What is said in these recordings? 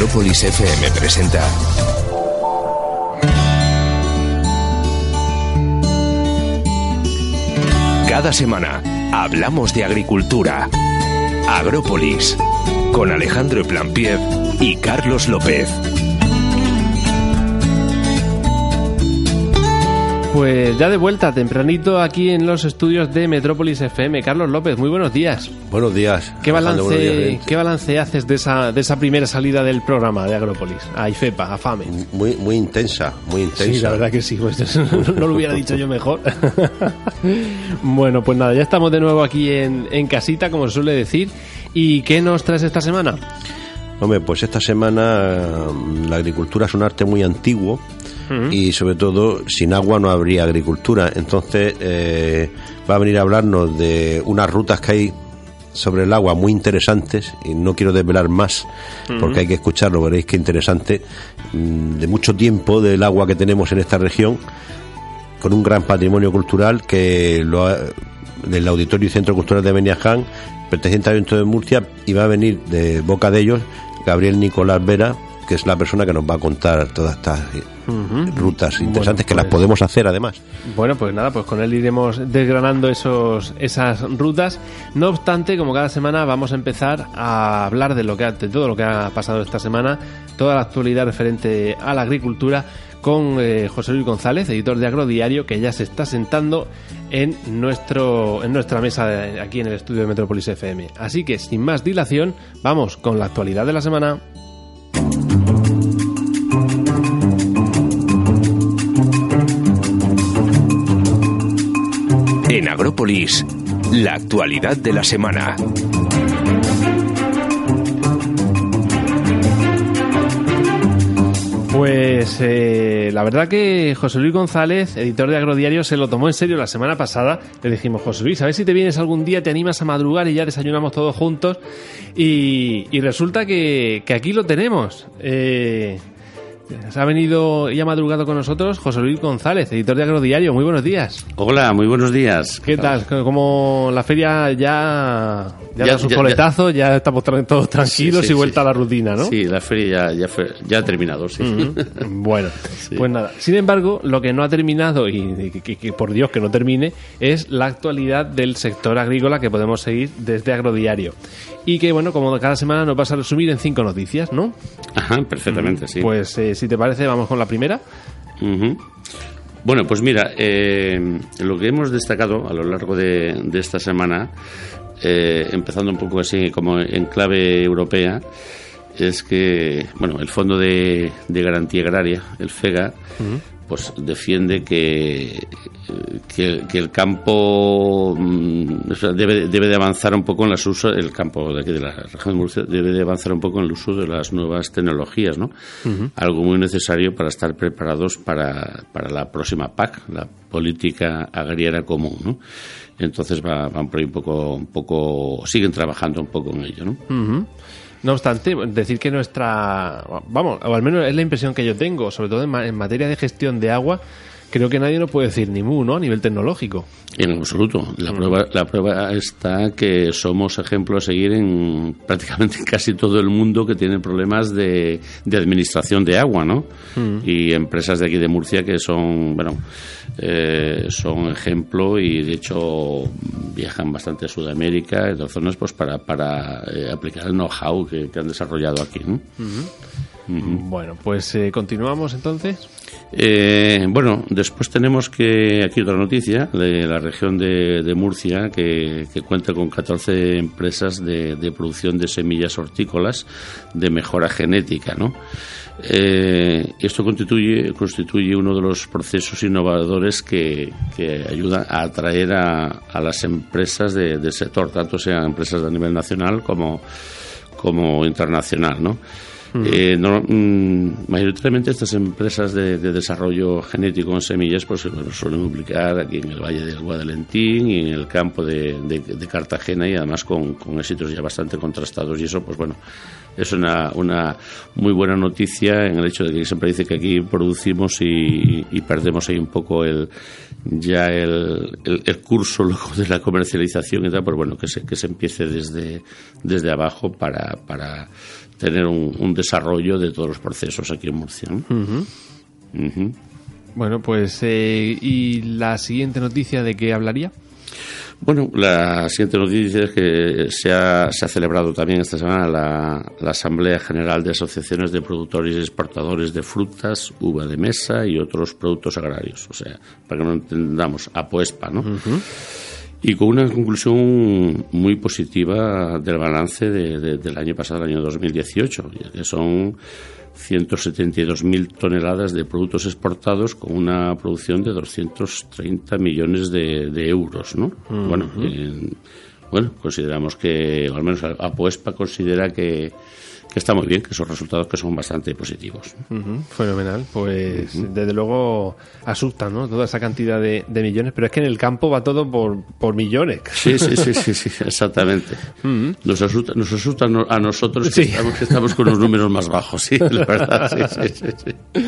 Metrópolis FM presenta Cada semana hablamos de agricultura. Agrópolis con Alejandro Plampiev y Carlos López. Pues ya de vuelta, tempranito aquí en los estudios de Metrópolis FM. Carlos López, muy buenos días. Buenos días. ¿Qué Alejandro, buenos días, balance. ¿qué balance haces de esa, de esa primera salida del programa de Agrópolis? A IFEPA, a FAME. Muy, muy intensa, muy intensa. Sí, la verdad que sí, pues, no lo hubiera dicho yo mejor. bueno, pues nada, ya estamos de nuevo aquí en, en casita, como se suele decir. ¿Y qué nos traes esta semana? Hombre, pues esta semana mm, la agricultura es un arte muy antiguo y sobre todo sin agua no habría agricultura. Entonces eh, va a venir a hablarnos de unas rutas que hay sobre el agua muy interesantes y no quiero desvelar más porque hay que escucharlo, veréis qué interesante, mm, de mucho tiempo del agua que tenemos en esta región con un gran patrimonio cultural que lo ha- del Auditorio y Centro Cultural de Beniaján, perteneciente al Ayuntamiento de Murcia, y va a venir de boca de ellos Gabriel Nicolás Vera, que es la persona que nos va a contar todas estas eh, rutas interesantes que las pues- podemos hacer además. Bueno, pues nada, pues con él iremos desgranando esos, esas rutas. No obstante, como cada semana vamos a empezar a hablar de lo que de todo lo que ha pasado esta semana, toda la actualidad referente a la agricultura con eh, José Luis González, editor de Agrodiario, que ya se está sentando en nuestro en nuestra mesa de- aquí en el estudio de Metrópolis FM. Así que sin más dilación, vamos con la actualidad de la semana. En Agrópolis, la actualidad de la semana. Pues eh, la verdad que José Luis González, editor de Agrodiario, se lo tomó en serio la semana pasada. Le dijimos, José Luis, a ver si te vienes algún día, te animas a madrugar y ya desayunamos todos juntos. Y, resulta que, que aquí lo tenemos. Eh, se ha venido y ha madrugado con nosotros José Luis González, editor de Agrodiario. Muy buenos días. Hola, muy buenos días. ¿Qué tal? Como la feria ya, ya, Ya- da su ya- coletazo, ya, estamos tra- todos tranquilos Sí, sí, y vuelta sí. a la rutina, ¿no? Sí, la feria ya, ya, fue- ya ha terminado, sí. Bueno, pues nada. Sin embargo, lo que no ha terminado, y que por Dios que no termine, es la actualidad del sector agrícola que podemos seguir desde Agrodiario. Y que, bueno, como cada semana nos vas a resumir en cinco noticias, ¿no? Ajá, perfectamente, sí. Pues eh, si te parece, vamos con la primera. Bueno, pues mira, eh, lo que hemos destacado a lo largo de, de esta semana, eh, empezando un poco así como en clave europea, es que, bueno, el Fondo de, de Garantía Agraria, el FEGA, pues defiende que, que, que el campo mm, o sea, debe, debe de avanzar un poco en los usos, el campo de aquí de la región de Murcia debe de avanzar un poco en el uso de las nuevas tecnologías, ¿no? Algo muy necesario para estar preparados para, para la próxima PAC, la Política Agraria Común, ¿no? Entonces va- van por ahí un poco, un poco, siguen trabajando un poco en ello, ¿no? Ujú. No obstante, decir que nuestra. Vamos, o al menos es la impresión que yo tengo, sobre todo en, ma- en materia de gestión de agua, creo que nadie nos puede decir ni mu, ¿no? A nivel tecnológico. En absoluto. La prueba, la prueba está que somos ejemplo a seguir en prácticamente en casi todo el mundo que tiene problemas de, de administración de agua, ¿no? Y empresas de aquí de Murcia que son, bueno, eh, son ejemplo y de hecho viajan bastante a Sudamérica y otras zonas pues para, para eh, aplicar el know-how que, que han desarrollado aquí, ¿no? Bueno, pues eh, continuamos entonces. Eh, bueno, después tenemos que aquí otra noticia de la región de, de Murcia que, que cuenta con 14 empresas de, de producción de semillas hortícolas de mejora genética, ¿no? Eh, esto constituye, constituye uno de los procesos innovadores que, que ayudan a atraer a, a las empresas de- del sector, tanto sean empresas a nivel nacional como, como internacional, ¿no? Eh, mm, mayoritariamente estas empresas de, desarrollo genético en semillas pues suelen publicar aquí en el Valle del Guadalentín y en el campo de, Cartagena y además con, éxitos ya bastante contrastados. Y eso pues bueno es una, una muy buena noticia en el hecho de que siempre dice que aquí producimos y, perdemos ahí un poco el ya el, el, curso de la comercialización y tal, pues bueno, que se, que se empiece desde, desde abajo para, para tener un, desarrollo de todos los procesos aquí en Murcia. Bueno, pues, eh, ¿y la siguiente noticia de qué hablaría? Bueno, la siguiente noticia es que se ha, se ha celebrado también esta semana la, la, Asamblea General de Asociaciones de Productores y Exportadores de Frutas, Uva de Mesa y otros productos agrarios. O sea, para que no entendamos, APOESPA, ¿no? Y con una conclusión muy positiva del balance del año pasado, el año 2018, que son 172.000 toneladas de productos exportados con una producción de 230 millones de, euros, ¿no? Bueno, bueno, consideramos que, o al menos Apuespa considera que que está muy bien, que son resultados que son bastante positivos. fenomenal, pues desde luego asusta, ¿no? Toda esa cantidad de, millones, pero es que en el campo va todo por, por millones. Sí, sí, sí, sí, exactamente. Nos asusta, nos asusta a nosotros que, estamos, que estamos con los números más bajos, sí, la verdad, sí, sí, sí.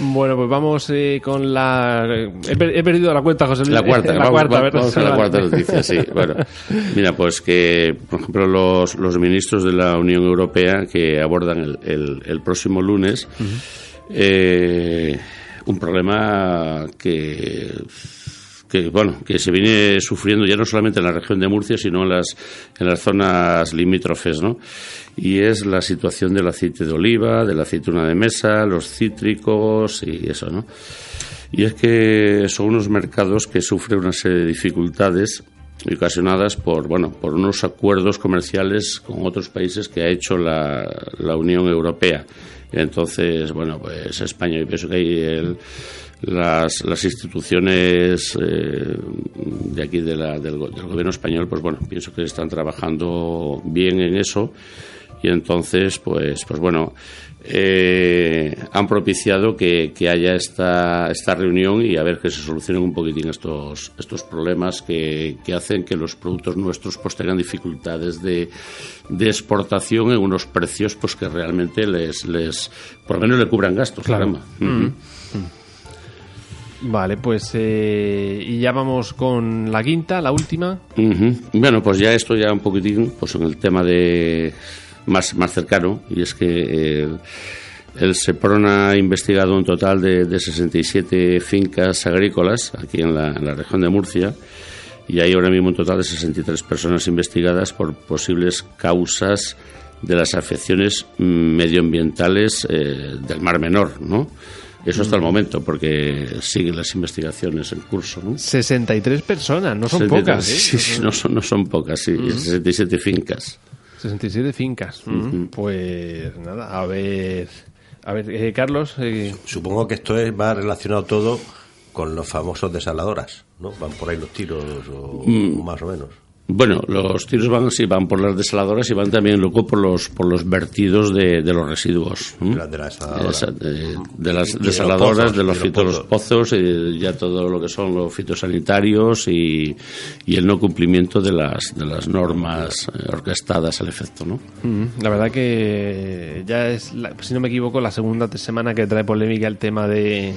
Bueno, pues vamos eh, con la... He, perdido la cuenta, José Luis. La cuarta, la cuarta, la cuarta noticia, sí. Bueno, mira, pues que, por ejemplo, los, los ministros de la Unión Europea que abordan el, el, próximo lunes eh, un problema que que bueno que se viene sufriendo ya no solamente en la región de Murcia sino en las en las zonas limítrofes no y es la situación del aceite de oliva de la aceituna de mesa los cítricos y eso no y es que son unos mercados que sufren una serie de dificultades ocasionadas por bueno por unos acuerdos comerciales con otros países que ha hecho la, la Unión Europea. Entonces bueno pues España y pienso que hay las, las instituciones eh, de aquí de la, del, del, gobierno español pues bueno pienso que están trabajando bien en eso. Y entonces pues pues bueno eh, han propiciado que, haya esta, esta reunión y a ver que se solucionen un poquitín estos, estos problemas que, hacen que los productos nuestros pues tengan dificultades de, de, exportación en unos precios pues que realmente les, les por lo menos le cubran gastos. Claro. Mm. Mm. Vale, pues eh, y ya vamos con la quinta, la última. Bueno, pues ya esto ya un poquitín pues en el tema de más, más cercano, y es que eh, el SEPRON ha investigado un total de, de 67 fincas agrícolas aquí en la, región de Murcia, y hay ahora mismo un total de 63 personas investigadas por posibles causas de las afecciones medioambientales eh, del Mar Menor, ¿no? Eso hasta el momento, porque siguen las investigaciones en curso. ¿no? 63 personas, no son pocas. ¿eh? Sí, no, son, no son pocas, sí, 67 fincas. 67 fincas. Mm, pues nada, a ver. A ver, eh, Carlos. Eh, Supongo que esto es, va relacionado todo con los famosos desaladoras, ¿no? Van por ahí los tiros, o mm. más o menos. Bueno, los tiros van sí van por las desaladoras y van también luego por los por los vertidos de, los residuos. De, las desaladoras, de los, pozos, y ya todo lo que son los fitosanitarios y, y el no cumplimiento de las de las normas eh, orquestadas al efecto, ¿no? La verdad que ya es, si no me equivoco, la segunda semana que trae polémica el tema de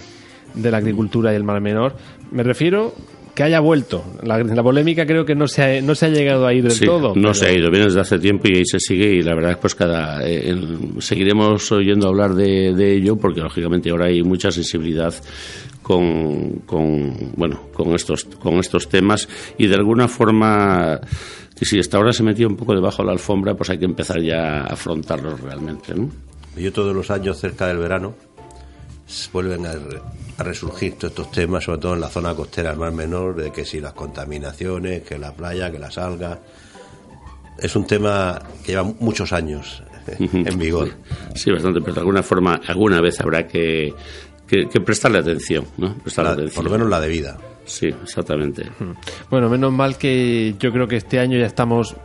de la agricultura y el mar menor. Me refiero que haya vuelto. La, polémica creo que no se ha, no se ha llegado a ir del todo. No se ha ido, viene desde hace tiempo y ahí se sigue y la verdad es pues cada eh, seguiremos oyendo hablar de, ello porque lógicamente ahora hay mucha sensibilidad con, con bueno con estos con estos temas y de alguna forma que si hasta ahora se metía un poco debajo de la alfombra pues hay que empezar ya a afrontarlos realmente ¿no? yo todos los años cerca del verano vuelven a, resurgir todos estos temas, sobre todo en la zona costera del Mar Menor, de que si las contaminaciones, que la playa, que las algas. Es un tema que lleva muchos años en vigor. Sí, bastante, pero de alguna forma, alguna vez habrá que, que, prestarle atención, ¿no? Prestarle atención. Por lo menos la debida. Sí, exactamente. Bueno, menos mal que yo creo que este año ya estamos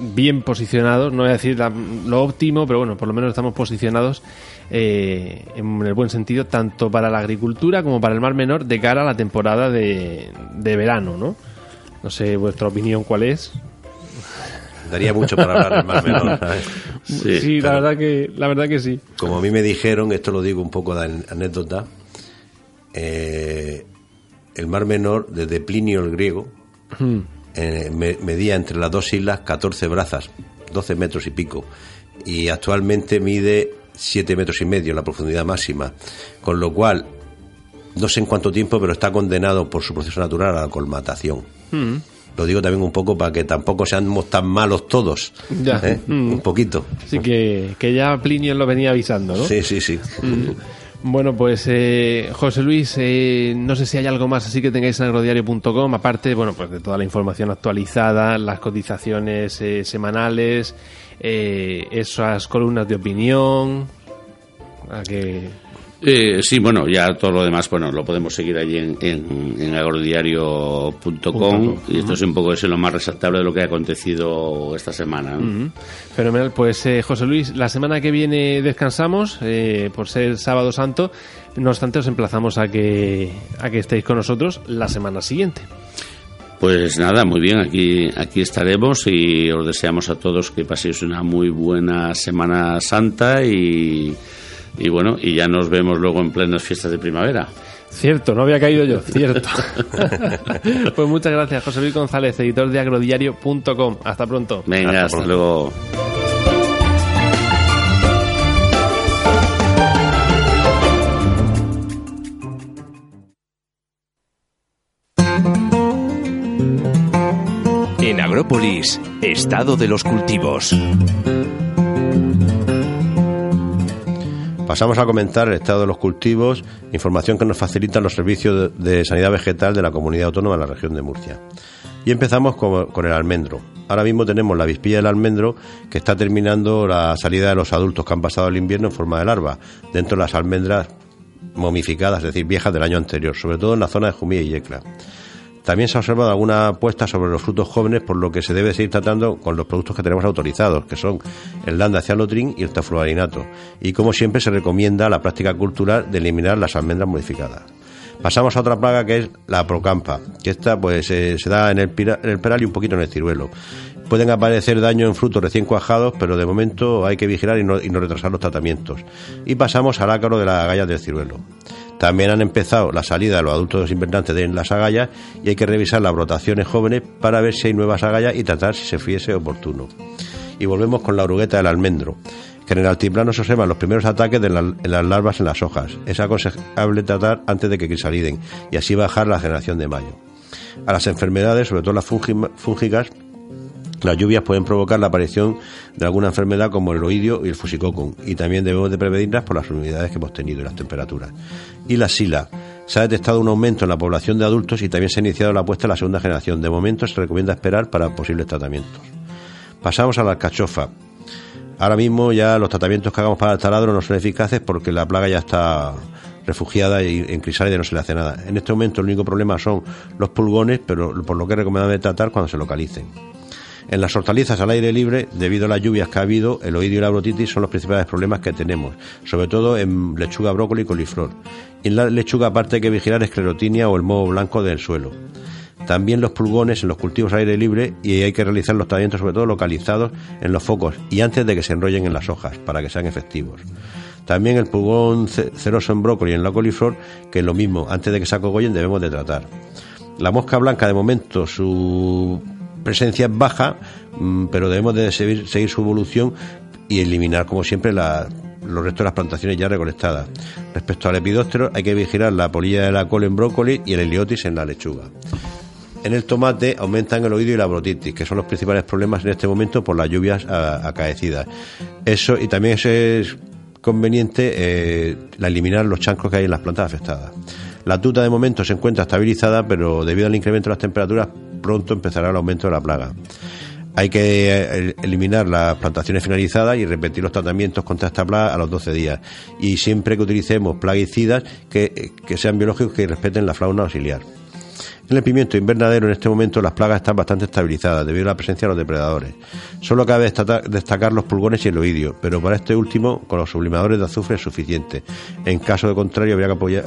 bien posicionados, no voy a decir lo óptimo, pero bueno, por lo menos estamos posicionados eh, en el buen sentido, tanto para la agricultura como para el Mar Menor de cara a la temporada de, de verano, ¿no? No sé vuestra opinión cuál es. Daría mucho para hablar del Mar Menor. Sí, la verdad que la verdad que sí. Como a mí me dijeron, esto lo digo un poco de anécdota, eh, el Mar Menor desde Plinio el griego hmm. Eh, medía entre las dos islas 14 brazas, 12 metros y pico, y actualmente mide 7 metros y medio la profundidad máxima, con lo cual no sé en cuánto tiempo, pero está condenado por su proceso natural a la colmatación. Hmm. Lo digo también un poco para que tampoco seamos tan malos todos. Ya. ¿eh? Hmm. Un poquito. Así que, que ya Plinio lo venía avisando, ¿no? Sí, sí, sí. Hmm. Bueno, pues eh, José Luis, eh, no sé si hay algo más así que tengáis en agrodiario.com, aparte, bueno, pues de toda la información actualizada, las cotizaciones semanales, esas columnas de opinión, a que eh, sí, bueno, ya todo lo demás, bueno, lo podemos seguir allí en, en, agrodiario.com y esto es un poco eso lo más resaltable de lo que ha acontecido esta semana. Fenomenal, pues eh, José Luis, la semana que viene descansamos eh, por ser sábado santo, no obstante os emplazamos a que, a que estéis con nosotros la semana siguiente. Pues nada, muy bien, aquí, aquí estaremos y os deseamos a todos que paséis una muy buena Semana Santa y y bueno, y ya nos vemos luego en plenas fiestas de primavera. Cierto, no había caído yo, cierto. pues muchas gracias, José Luis González, editor de agrodiario.com. Hasta pronto. Venga, hasta, luego. En Agrópolis, estado de los cultivos. Pasamos a comentar el estado de los cultivos, información que nos facilitan los servicios de, sanidad vegetal de la comunidad autónoma de la región de Murcia. Y empezamos con, el almendro. Ahora mismo tenemos la vispilla del almendro que está terminando la salida de los adultos que han pasado el invierno en forma de larva, dentro de las almendras momificadas, es decir, viejas del año anterior, sobre todo en la zona de Jumilla y Yecla. También se ha observado alguna apuesta sobre los frutos jóvenes, por lo que se debe seguir tratando con los productos que tenemos autorizados, que son el Landa cialotrin y el tafluorinato. Y como siempre se recomienda la práctica cultural de eliminar las almendras modificadas. Pasamos a otra plaga que es la procampa, que esta pues eh, se da en el, peral y un poquito en el ciruelo. Pueden aparecer daños en frutos recién cuajados, pero de momento hay que vigilar y no, y no retrasar los tratamientos. Y pasamos al ácaro de las agallas del ciruelo. También han empezado la salida de los adultos invernantes de las agallas y hay que revisar las brotaciones jóvenes para ver si hay nuevas agallas y tratar si se fuese oportuno. Y volvemos con la orugueta del almendro, que en el altiplano se observan los primeros ataques de las larvas en las hojas. Es aconsejable tratar antes de que crisaliden y así bajar la generación de mayo. A las enfermedades, sobre todo las fúngicas, las lluvias pueden provocar la aparición de alguna enfermedad como el oidio y el fusicoco y también debemos de prevenirlas por las humedades que hemos tenido y las temperaturas. Y la sila. Se ha detectado un aumento en la población de adultos y también se ha iniciado la apuesta de la segunda generación. De momento se recomienda esperar para posibles tratamientos. Pasamos a la alcachofa. Ahora mismo ya los tratamientos que hagamos para el taladro no son eficaces porque la plaga ya está refugiada y en crisálida no se le hace nada. En este momento el único problema son los pulgones, pero por lo que es recomendable tratar cuando se localicen. En las hortalizas al aire libre, debido a las lluvias que ha habido, el oído y la brotitis son los principales problemas que tenemos, sobre todo en lechuga, brócoli y coliflor. Y en la lechuga aparte hay que vigilar esclerotinia o el moho blanco del suelo. También los pulgones en los cultivos al aire libre y hay que realizar los tratamientos sobre todo localizados en los focos y antes de que se enrollen en las hojas para que sean efectivos. También el pulgón ceroso en brócoli y en la coliflor, que es lo mismo, antes de que se acogollen debemos de tratar. La mosca blanca de momento su presencia es baja, mm, pero debemos de seguir, su evolución y eliminar, como siempre, los restos de las plantaciones ya recolectadas. Respecto al epidóptero, hay que vigilar la polilla de la col en brócoli y el heliotis en la lechuga. En el tomate aumentan el oído y la brotitis, que son los principales problemas en este momento por las lluvias acaecidas. Eso y también es conveniente eh, eliminar los chancros que hay en las plantas afectadas. La tuta de momento se encuentra estabilizada, pero debido al incremento de las temperaturas pronto empezará el aumento de la plaga. Hay que eh, eliminar las plantaciones finalizadas y repetir los tratamientos contra esta plaga a los 12 días. Y siempre que utilicemos plaguicidas que, que sean biológicos que respeten la fauna auxiliar. En el pimiento invernadero en este momento las plagas están bastante estabilizadas debido a la presencia de los depredadores. Solo cabe destacar los pulgones y el oidio, pero para este último con los sublimadores de azufre es suficiente. En caso de contrario habría que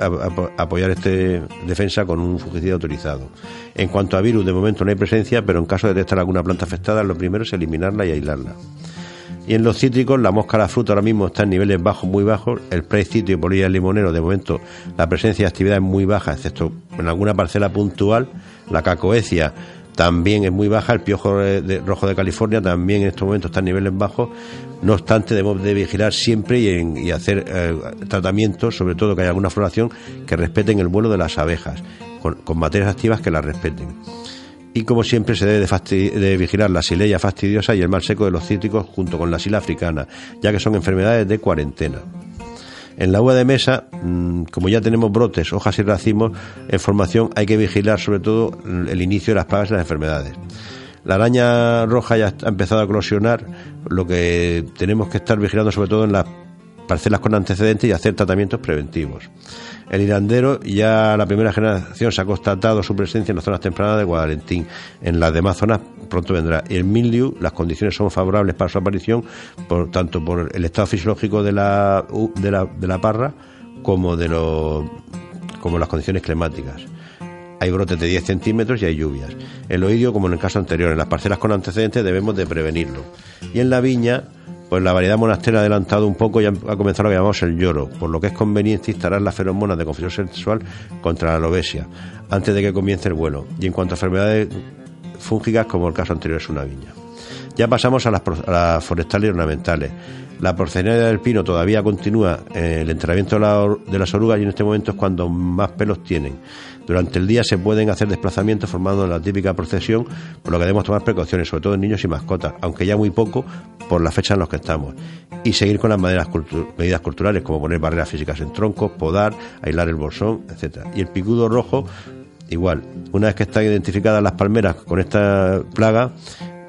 apoyar, este defensa con un fungicida autorizado. En cuanto a virus, de momento no hay presencia, pero en caso de detectar alguna planta afectada, lo primero es eliminarla y aislarla. Y en los cítricos, la mosca de la fruta ahora mismo está en niveles bajos, muy bajos. El pre cítrico y polilla limonero, de momento, la presencia de actividad es muy baja, excepto en alguna parcela puntual. La cacoecia también es muy baja. El piojo rojo de California también en estos momentos está en niveles bajos. No obstante, debemos de vigilar siempre y, hacer eh, tratamientos, sobre todo que haya alguna floración que respeten el vuelo de las abejas, con, con materias activas que las respeten y como siempre se debe de, vigilar la sileya fastidiosa y el mal seco de los cítricos junto con la sila africana, ya que son enfermedades de cuarentena. En la uva de mesa, mm, como ya tenemos brotes, hojas y racimos en formación, hay que vigilar sobre todo el inicio de las plagas y las enfermedades. La araña roja ya ha empezado a eclosionar, lo que tenemos que estar vigilando sobre todo en las parcelas con antecedentes y hacer tratamientos preventivos. El hirandero ya la primera generación se ha constatado su presencia en las zonas tempranas de Guadalentín. En las demás zonas pronto vendrá. Y mildiu, las condiciones son favorables para su aparición, por, tanto por el estado fisiológico de la, de la, de la parra como de los como las condiciones climáticas hay brotes de 10 centímetros y hay lluvias. El oído, como en el caso anterior, en las parcelas con antecedentes debemos de prevenirlo. Y en la viña, pues la variedad monastera ha adelantado un poco y ha comenzado lo que llamamos el lloro, por lo que es conveniente instalar las feromonas de confusión sexual contra la lobesia, antes de que comience el vuelo. Y en cuanto a enfermedades fúngicas, como el caso anterior es una viña. Ya pasamos a las, forestales y ornamentales. La porcenaria del pino todavía continúa eh, el entrenamiento de las orugas y en este momento es cuando más pelos tienen. Durante el día se pueden hacer desplazamientos formando la típica procesión, por lo que debemos tomar precauciones, sobre todo en niños y mascotas, aunque ya muy poco por la fecha en los que estamos. Y seguir con las medidas, culturales, como poner barreras físicas en troncos, podar, aislar el bolsón, etcétera. Y el picudo rojo, igual. Una vez que están identificadas las palmeras con esta plaga,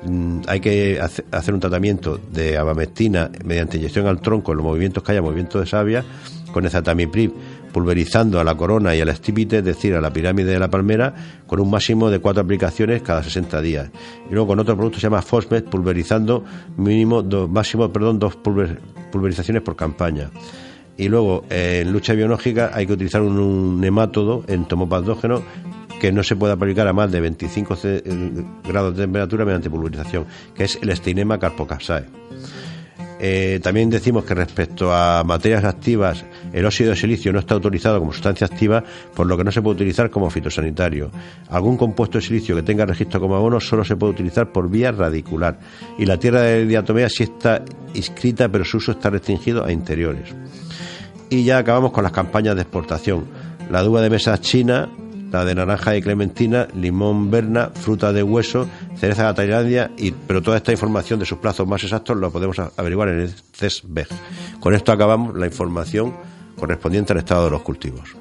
mm, hay que hacer un tratamiento de abamectina mediante inyección al tronco en los movimientos que haya, movimientos de savia, con ezatamiprib pulverizando a la corona y al estípite, es decir, a la pirámide de la palmera, con un máximo de cuatro aplicaciones cada 60 días. Y luego con otro producto se llama Fosmet, pulverizando mínimo dos, máximo, perdón, dos pulverizaciones por campaña. Y luego, en lucha biológica hay que utilizar un, nemátodo entomopatógeno que no se puede aplicar a más de 25 grados de temperatura mediante pulverización, que es el Steinema carpocapsae. Eh, también decimos que respecto a materias activas, el óxido de silicio no está autorizado como sustancia activa, por lo que no se puede utilizar como fitosanitario. Algún compuesto de silicio que tenga registro como abono solo se puede utilizar por vía radicular. Y la tierra de diatomea sí está inscrita, pero su uso está restringido a interiores. Y ya acabamos con las campañas de exportación. La duda de mesa china la de naranja y clementina, limón berna, fruta de hueso, cereza de Tailandia, y, pero toda esta información de sus plazos más exactos lo podemos averiguar en el CESBEG. Con esto acabamos la información correspondiente al estado de los cultivos.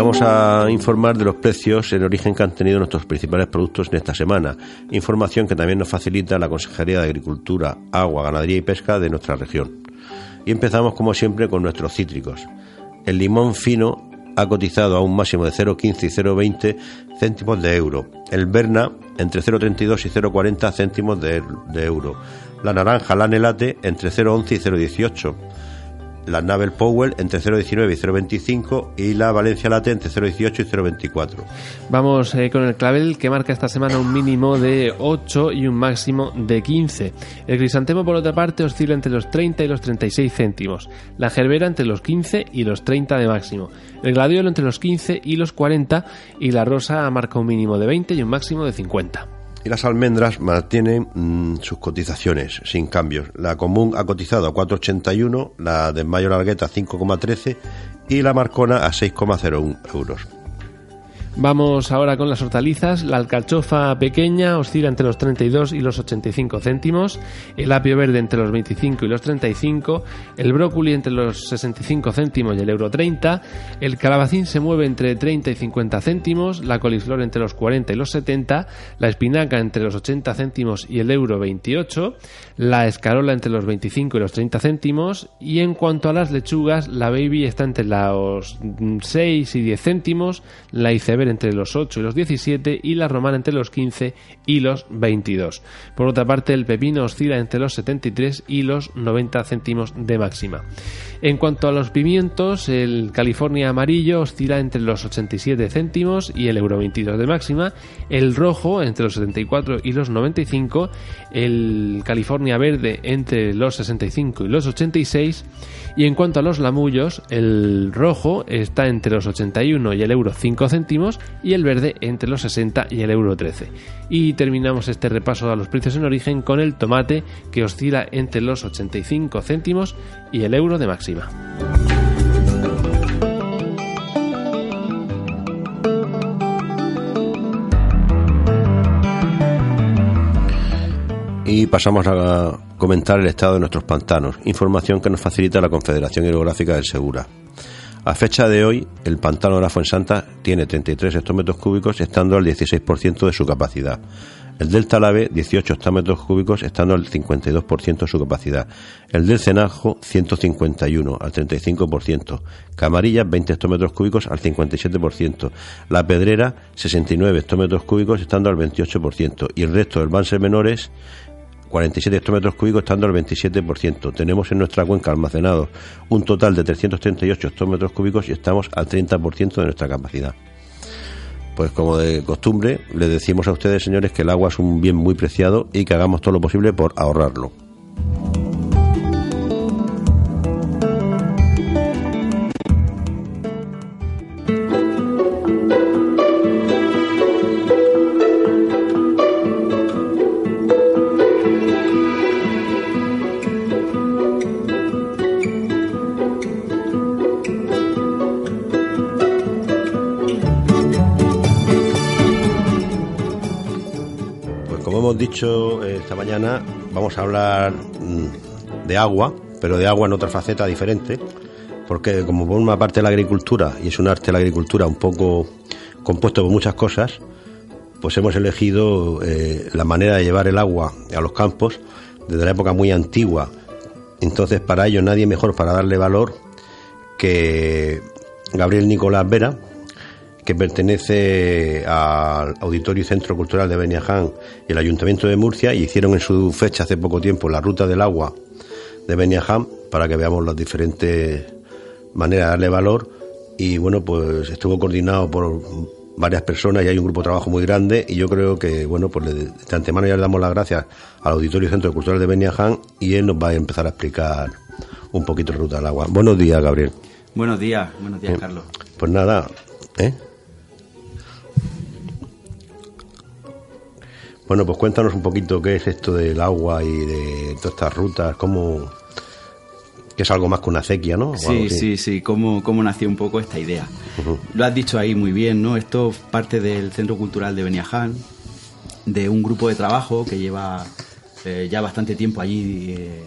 Vamos a informar de los precios en origen que han tenido nuestros principales productos en esta semana. Información que también nos facilita la Consejería de Agricultura, Agua, Ganadería y Pesca de nuestra región. Y empezamos como siempre con nuestros cítricos. El limón fino ha cotizado a un máximo de 0,15 y 0,20 céntimos de euro. El Berna entre 0,32 y 0,40 céntimos de, euro. La naranja, la Nelate entre 0,11 y 0,18 la Navel Powell entre 0,19 y 0,25 y la Valencia Late entre 0,18 y 0,24. Vamos eh, con el clavel que marca esta semana un mínimo de 8 y un máximo de 15. El crisantemo por otra parte oscila entre los 30 y los 36 céntimos. La gerbera entre los 15 y los 30 de máximo. El gladiolo entre los 15 y los 40 y la rosa marca un mínimo de 20 y un máximo de 50 y las almendras mantienen mm, sus cotizaciones sin cambios. La común ha cotizado a 4,81, la de mayor largueta a 5,13 y la marcona a 6,01 euros. Vamos ahora con las hortalizas. La alcachofa pequeña oscila entre los 32 y los 85 céntimos, el apio verde entre los 25 y los 35, el brócoli entre los 65 céntimos y el euro 30, el calabacín se mueve entre 30 y 50 céntimos, la coliflor entre los 40 y los 70, la espinaca entre los 80 céntimos y el euro 28, la escarola entre los 25 y los 30 céntimos. Y en cuanto a las lechugas, la baby está entre los 6 y 10 céntimos, la iceberg entre los 8 y los 17 y la romana entre los 15 y los 22. Por otra parte, el pepino oscila entre los 73 y los 90 céntimos de máxima. En cuanto a los pimientos, el California amarillo oscila entre los 87 céntimos y el euro 22 de máxima, el rojo entre los 74 y los 95, el California verde entre los 65 y los 86 y en cuanto a los lamullos, el rojo está entre los 81 y el euro 5 céntimos y el verde entre los 60 y el euro 13. Y terminamos este repaso a los precios en origen con el tomate que oscila entre los 85 céntimos y el euro de máxima. Y pasamos a comentar el estado de nuestros pantanos, información que nos facilita la Confederación Hidrográfica del Segura. A fecha de hoy, el pantano de la Fuensanta tiene 33 hectómetros cúbicos, estando al 16% de su capacidad. El del Talave, 18 hectómetros cúbicos, estando al 52% de su capacidad. El del Cenajo, 151, al 35%. Camarilla, 20 hectómetros cúbicos, al 57%. La Pedrera, 69 hectómetros cúbicos, estando al 28%. Y el resto del Banser Menores, 47 hectómetros cúbicos, estando al 27%. Tenemos en nuestra cuenca almacenados un total de 338 hectómetros cúbicos y estamos al 30% de nuestra capacidad. Pues como de costumbre, les decimos a ustedes, señores, que el agua es un bien muy preciado y que hagamos todo lo posible por ahorrarlo. Vamos a hablar mm, de agua, pero de agua en otra faceta diferente, porque como por una parte la agricultura, y es un arte la agricultura un poco compuesto por muchas cosas, pues hemos elegido eh, la manera de llevar el agua a los campos desde la época muy antigua. Entonces, para ello, nadie mejor para darle valor que Gabriel Nicolás Vera, que pertenece al Auditorio y Centro Cultural de Beniaján y el Ayuntamiento de Murcia y hicieron en su fecha hace poco tiempo la ruta del agua de Beniaján para que veamos las diferentes maneras de darle valor y bueno pues estuvo coordinado por varias personas y hay un grupo de trabajo muy grande y yo creo que bueno pues de antemano ya le damos las gracias al Auditorio y Centro Cultural de Beniaján y él nos va a empezar a explicar un poquito la ruta del agua. Buenos días, Gabriel. Buenos días, buenos días, Carlos. Pues nada, ¿eh? Bueno, pues cuéntanos un poquito qué es esto del agua y de todas estas rutas, cómo que es algo más que una acequia, ¿no? Sí, sí, sí, cómo, cómo nació un poco esta idea. Lo has dicho ahí muy bien, ¿no? Esto parte del Centro Cultural de Beniaján, de un grupo de trabajo que lleva eh, ya bastante tiempo allí eh,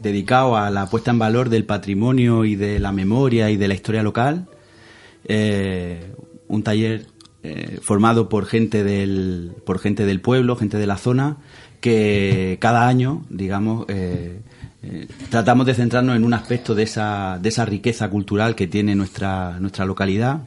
dedicado a la puesta en valor del patrimonio y de la memoria y de la historia local. Eh, un taller eh, formado por gente del por gente del pueblo, gente de la zona, que cada año, digamos, eh, eh, tratamos de centrarnos en un aspecto de esa, de esa riqueza cultural que tiene nuestra, nuestra localidad.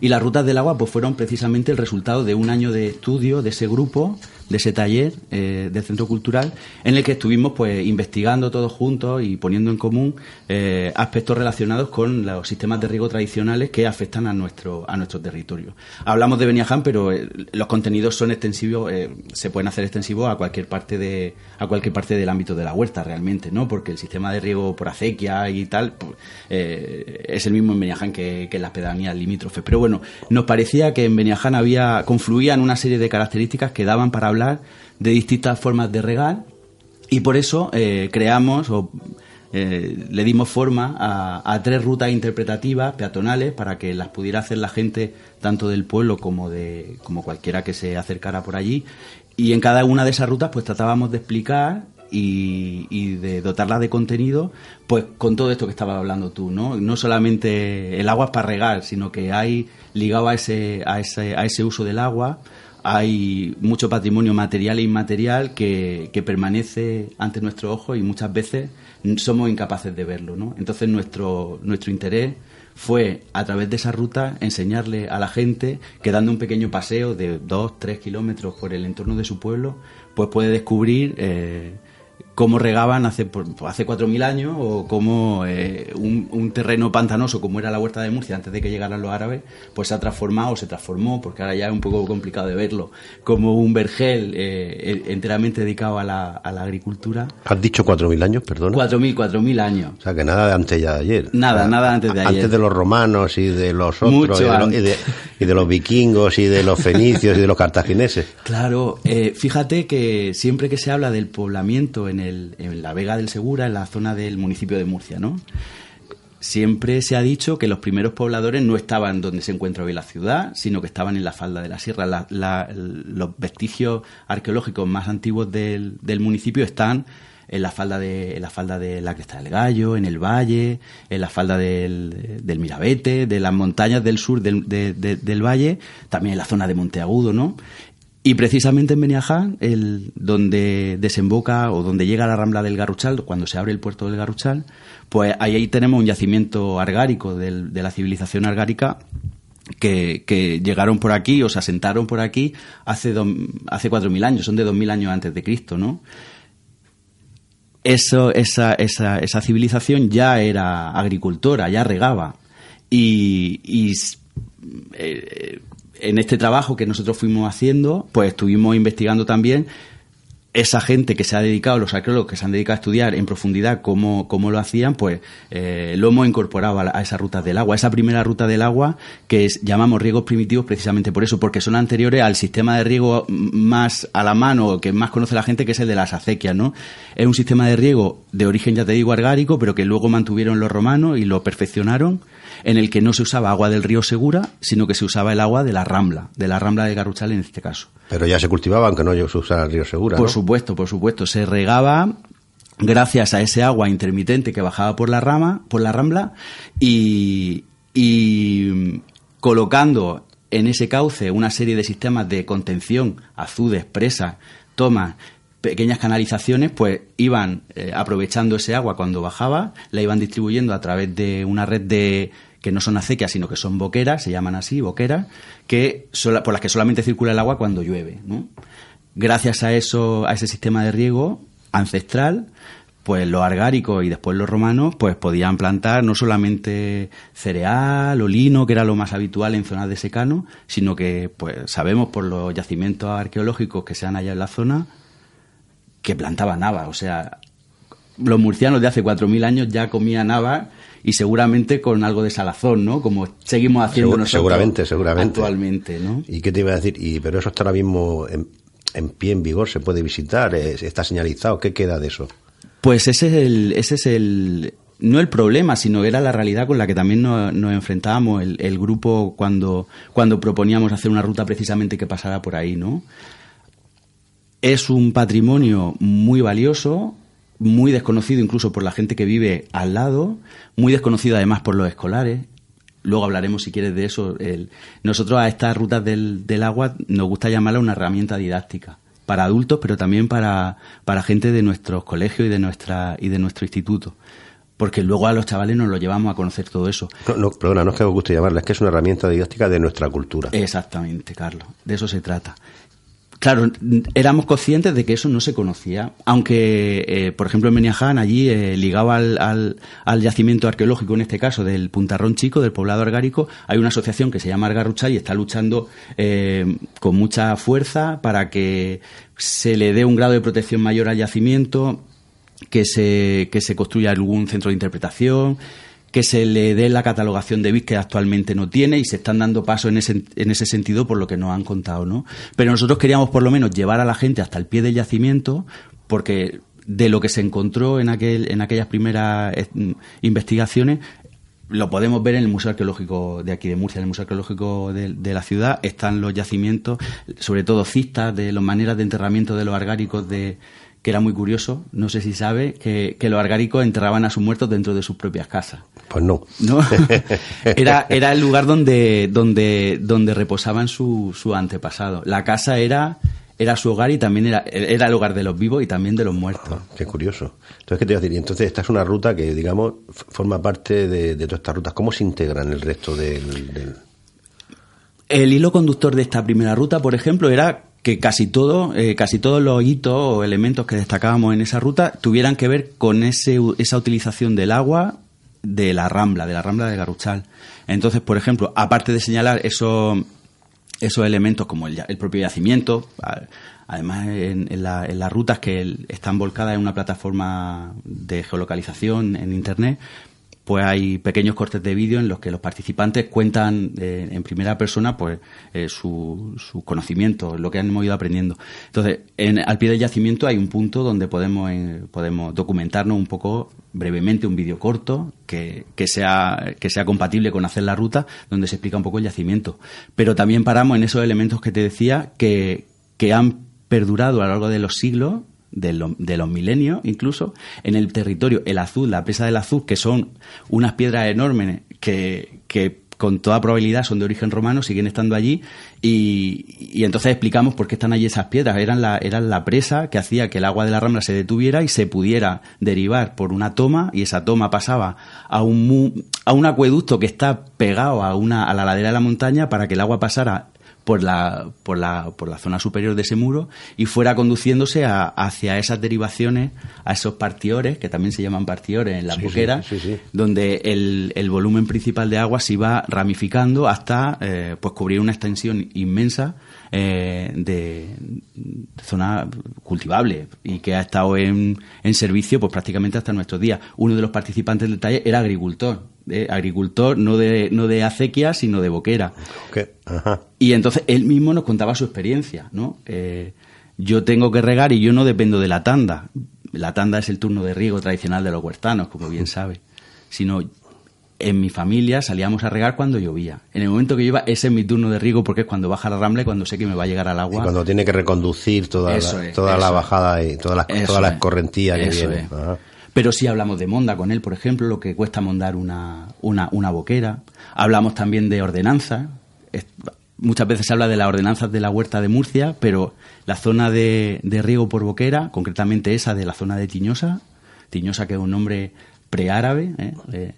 Y las rutas del agua pues fueron precisamente el resultado de un año de estudio de ese grupo de ese taller eh, del Centro Cultural, en el que estuvimos pues investigando todos juntos y poniendo en común eh, aspectos relacionados con los sistemas de riego tradicionales que afectan a nuestro, a nuestro territorio. Hablamos de Beniaján, pero eh, los contenidos son extensivos, se pueden hacer extensivos a cualquier parte de, a cualquier parte del ámbito de la huerta realmente, ¿no? Porque el sistema de riego por acequia y tal pues, es el mismo en Beniaján que, que en las pedanías limítrofes. Pero bueno, nos parecía que en Beniaján había, confluían una serie de características que daban para hablar de distintas formas de regar y por eso eh, creamos o eh, le dimos forma a, tres rutas interpretativas peatonales para que las pudiera hacer la gente tanto del pueblo como de como cualquiera que se acercara por allí y en cada una de esas rutas pues tratábamos de explicar y, de dotarla de contenido, pues con todo esto que estaba hablando tú, ¿no? No solamente el agua es para regar, sino que hay ligado a ese, a ese, a ese uso del agua, hay mucho patrimonio material e inmaterial que, que permanece ante nuestro ojo y muchas veces somos incapaces de verlo, ¿no? Entonces nuestro, nuestro interés fue a través de esa ruta enseñarle a la gente que dando un pequeño paseo de dos, tres kilómetros por el entorno de su pueblo, pues puede descubrir eh, cómo regaban hace, hace 4.000 años o cómo eh, un, terreno pantanoso como era la huerta de Murcia antes de que llegaran los árabes, pues se ha transformado, se transformó, porque ahora ya es un poco complicado de verlo, como un vergel eh, enteramente dedicado a la, a la, agricultura. ¿Has dicho 4.000 años, perdón? 4.000, 4.000 años. O sea, que nada de antes ya de ayer. Nada, nada antes de ayer. Antes de los romanos y de los otros, y de, los, vikingos y de los fenicios y de los cartagineses. Claro, eh, fíjate que siempre que se habla del poblamiento en el en la Vega del Segura, en la zona del municipio de Murcia, ¿no? Siempre se ha dicho que los primeros pobladores no estaban donde se encuentra hoy la ciudad, sino que estaban en la falda de la sierra. los vestigios arqueológicos más antiguos del, municipio están en la falda de la falda de la Cresta del Gallo, en el valle, en la falda del, del Mirabete, de las montañas del sur del, del, valle, también en la zona de Monteagudo, ¿no? Y precisamente en Beniaján, el, donde desemboca o donde llega la rambla del Garruchal, cuando se abre el puerto del Garruchal, pues ahí, tenemos un yacimiento argárico de la civilización argárica que, llegaron por aquí o se asentaron por aquí hace, hace 4.000 años, son de 2.000 años antes de Cristo, ¿no? Eso, esa, esa, esa civilización ya era agricultora, ya regaba. Y, eh, en este trabajo que nosotros fuimos haciendo, pues estuvimos investigando también esa gente que se ha dedicado, los arqueólogos que se han dedicado a estudiar en profundidad cómo, cómo lo hacían, pues eh, lo hemos incorporado a, esa ruta del agua, esa primera ruta del agua que llamamos riegos primitivos precisamente por eso, porque son anteriores al sistema de riego más a la mano, que más conoce la gente, que es el de las acequias, ¿no? Es un sistema de riego de origen, ya te digo, argárico, pero que luego mantuvieron los romanos y lo perfeccionaron en el que no se usaba agua del río Segura, sino que se usaba el agua de la Rambla, de la Rambla de Garruchal en este caso. Pero ya se cultivaba aunque no se usara el río Segura. Por supuesto, por supuesto. Se regaba gracias a ese agua intermitente que bajaba por la rama, por la Rambla, y, y colocando en ese cauce una serie de sistemas de contención, azudes, presas, tomas, pequeñas canalizaciones, pues iban eh, aprovechando ese agua cuando bajaba, la iban distribuyendo a través de una red de, que no son acequias, sino que son boqueras, se llaman así, boqueras, que por las que solamente circula el agua cuando llueve. Gracias a eso, a ese sistema de riego ancestral, pues los argáricos y después los romanos, pues podían plantar no solamente cereal o lino, que era lo más habitual en zonas de secano, sino que, pues sabemos por los yacimientos arqueológicos que se han hallado en la zona, que plantaban nava. O sea, los murcianos de hace 4.000 años ya comían nava y seguramente con algo de salazón, ¿no? Como seguimos haciendo nosotros seguramente, seguramente. actualmente, ¿no? ¿Y qué te iba a decir? Y, pero eso está ahora mismo en, pie, en vigor, se puede visitar, está señalizado, ¿qué queda de eso? Pues ese es el, ese es el, no el problema, sino era la realidad con la que también nos, enfrentábamos el, el, grupo cuando, cuando proponíamos hacer una ruta precisamente que pasara por ahí, ¿no? Es un patrimonio muy valioso, muy desconocido incluso por la gente que vive al lado, muy desconocido además por los escolares. Luego hablaremos, si quieres, de eso. nosotros a estas rutas del, del, agua nos gusta llamarla una herramienta didáctica para adultos, pero también para, para gente de nuestros colegios y de, nuestra, y de nuestro instituto porque luego a los chavales nos lo llevamos a conocer todo eso. No, no, perdona, no es que os guste llamarla, es que es una herramienta didáctica de nuestra cultura. Exactamente, Carlos, de eso se trata. Claro, éramos conscientes de que eso no se conocía, aunque, eh, por ejemplo, en Beniaján, allí, eh, ligado al, al, yacimiento arqueológico, en este caso, del Puntarrón Chico, del poblado argárico, hay una asociación que se llama Argarrucha y está luchando eh, con mucha fuerza para que se le dé un grado de protección mayor al yacimiento, que se, que se construya algún centro de interpretación, que se le dé la catalogación de BIC que actualmente no tiene y se están dando pasos en ese, en ese sentido por lo que nos han contado, ¿no? Pero nosotros queríamos por lo menos llevar a la gente hasta el pie del yacimiento porque de lo que se encontró en, aquel, en aquellas primeras eh, investigaciones lo podemos ver en el Museo Arqueológico de aquí de Murcia, en el Museo Arqueológico de, la ciudad, están los yacimientos, sobre todo cistas de las maneras de enterramiento de los argáricos de que era muy curioso, no sé si sabe, que, los argáricos enterraban a sus muertos dentro de sus propias casas. Pues no. ¿No? era, era el lugar donde, donde, donde reposaban su, su antepasado. La casa era era su hogar y también era, era el hogar de los vivos y también de los muertos. qué curioso. Entonces, ¿qué te iba a decir? Entonces, esta es una ruta que, digamos, forma parte de, todas estas rutas. ¿Cómo se integra en el resto del, El hilo conductor de esta primera ruta, por ejemplo, era que casi todo, eh, casi todos los hitos o elementos que destacábamos en esa ruta tuvieran que ver con ese, esa utilización del agua de la Rambla, de la Rambla de Garuchal. Entonces, por ejemplo, aparte de señalar esos esos elementos como el, propio yacimiento, además en, las rutas que están volcadas en una plataforma de geolocalización en Internet, pues hay pequeños cortes de vídeo en los que los participantes cuentan eh, en primera persona pues eh, su, su, conocimiento, lo que han ido aprendiendo. Entonces, en, al pie del yacimiento hay un punto donde podemos, eh, podemos documentarnos un poco brevemente un vídeo corto que, que, sea, que sea compatible con hacer la ruta, donde se explica un poco el yacimiento. Pero también paramos en esos elementos que te decía que, que han perdurado a lo largo de los siglos de, los milenios incluso, en el territorio, el azul, la presa del azul, que son unas piedras enormes que, que con toda probabilidad son de origen romano, siguen estando allí y, y, entonces explicamos por qué están allí esas piedras. Eran la, eran la presa que hacía que el agua de la rambla se detuviera y se pudiera derivar por una toma y esa toma pasaba a un, a un acueducto que está pegado a, una, a la ladera de la montaña para que el agua pasara por la, por la, por la zona superior de ese muro y fuera conduciéndose hacia esas derivaciones, a esos partiores, que también se llaman partiores en la boquera, donde el, el, volumen principal de agua se iba ramificando hasta eh, pues cubrir una extensión inmensa eh, de zona cultivable y que ha estado en, en servicio pues prácticamente hasta nuestros días. Uno de los participantes del taller era agricultor agricultor, no de, no de acequia, sino de boquera. Y entonces él mismo nos contaba su experiencia, ¿no? Eh, yo tengo que regar y yo no dependo de la tanda. La tanda es el turno de riego tradicional de los huertanos, como bien sabe. Sino en mi familia salíamos a regar cuando llovía. En el momento que llueva, ese es mi turno de riego porque es cuando baja la rambla y cuando sé que me va a llegar al agua. cuando tiene que reconducir toda, la, toda la bajada y toda la, toda la escorrentía que viene. Pero sí hablamos de monda con él, por ejemplo, lo que cuesta mondar una, una, una boquera. Hablamos también de ordenanzas. Muchas veces se habla de las ordenanzas de la huerta de Murcia, pero la zona de, de riego por boquera, concretamente esa de la zona de Tiñosa, Tiñosa que es un nombre preárabe, ¿eh?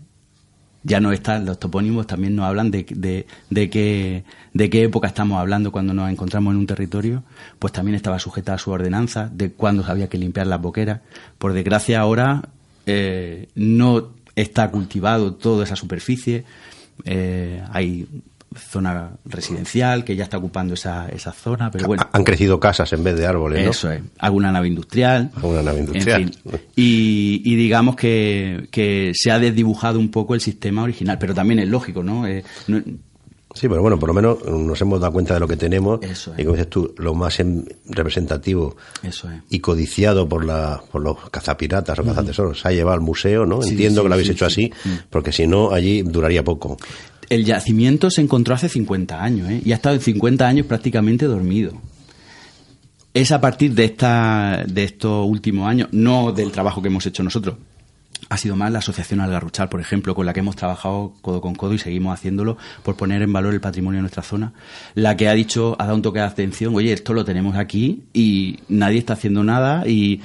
Ya no están, los topónimos también nos hablan de, de, de, qué, de qué época estamos hablando cuando nos encontramos en un territorio, pues también estaba sujeta a su ordenanza, de cuándo había que limpiar las boqueras. Por desgracia ahora eh, no está cultivado toda esa superficie, eh, hay zona residencial que ya está ocupando esa, esa zona, pero bueno. Han crecido casas en vez de árboles, ¿no? Eso es. Alguna nave industrial. Alguna nave industrial. Y, y, digamos que, que, se ha desdibujado un poco el sistema original, pero también es lógico, ¿no? Eh, sí, pero bueno, por lo menos nos hemos dado cuenta de lo que tenemos. Y como dices tú, lo más representativo y codiciado por, la, por los cazapiratas o cazatesoros se ha llevado al museo, ¿no? Entiendo que lo habéis hecho así, mm. porque si no, allí duraría poco el yacimiento se encontró hace 50 años ¿eh? y ha estado 50 años prácticamente dormido. Es a partir de, esta, de estos últimos años, no del trabajo que hemos hecho nosotros, ha sido más la Asociación Algarruchal, por ejemplo, con la que hemos trabajado codo con codo y seguimos haciéndolo por poner en valor el patrimonio de nuestra zona, la que ha dicho, ha dado un toque de atención, oye, esto lo tenemos aquí y nadie está haciendo nada y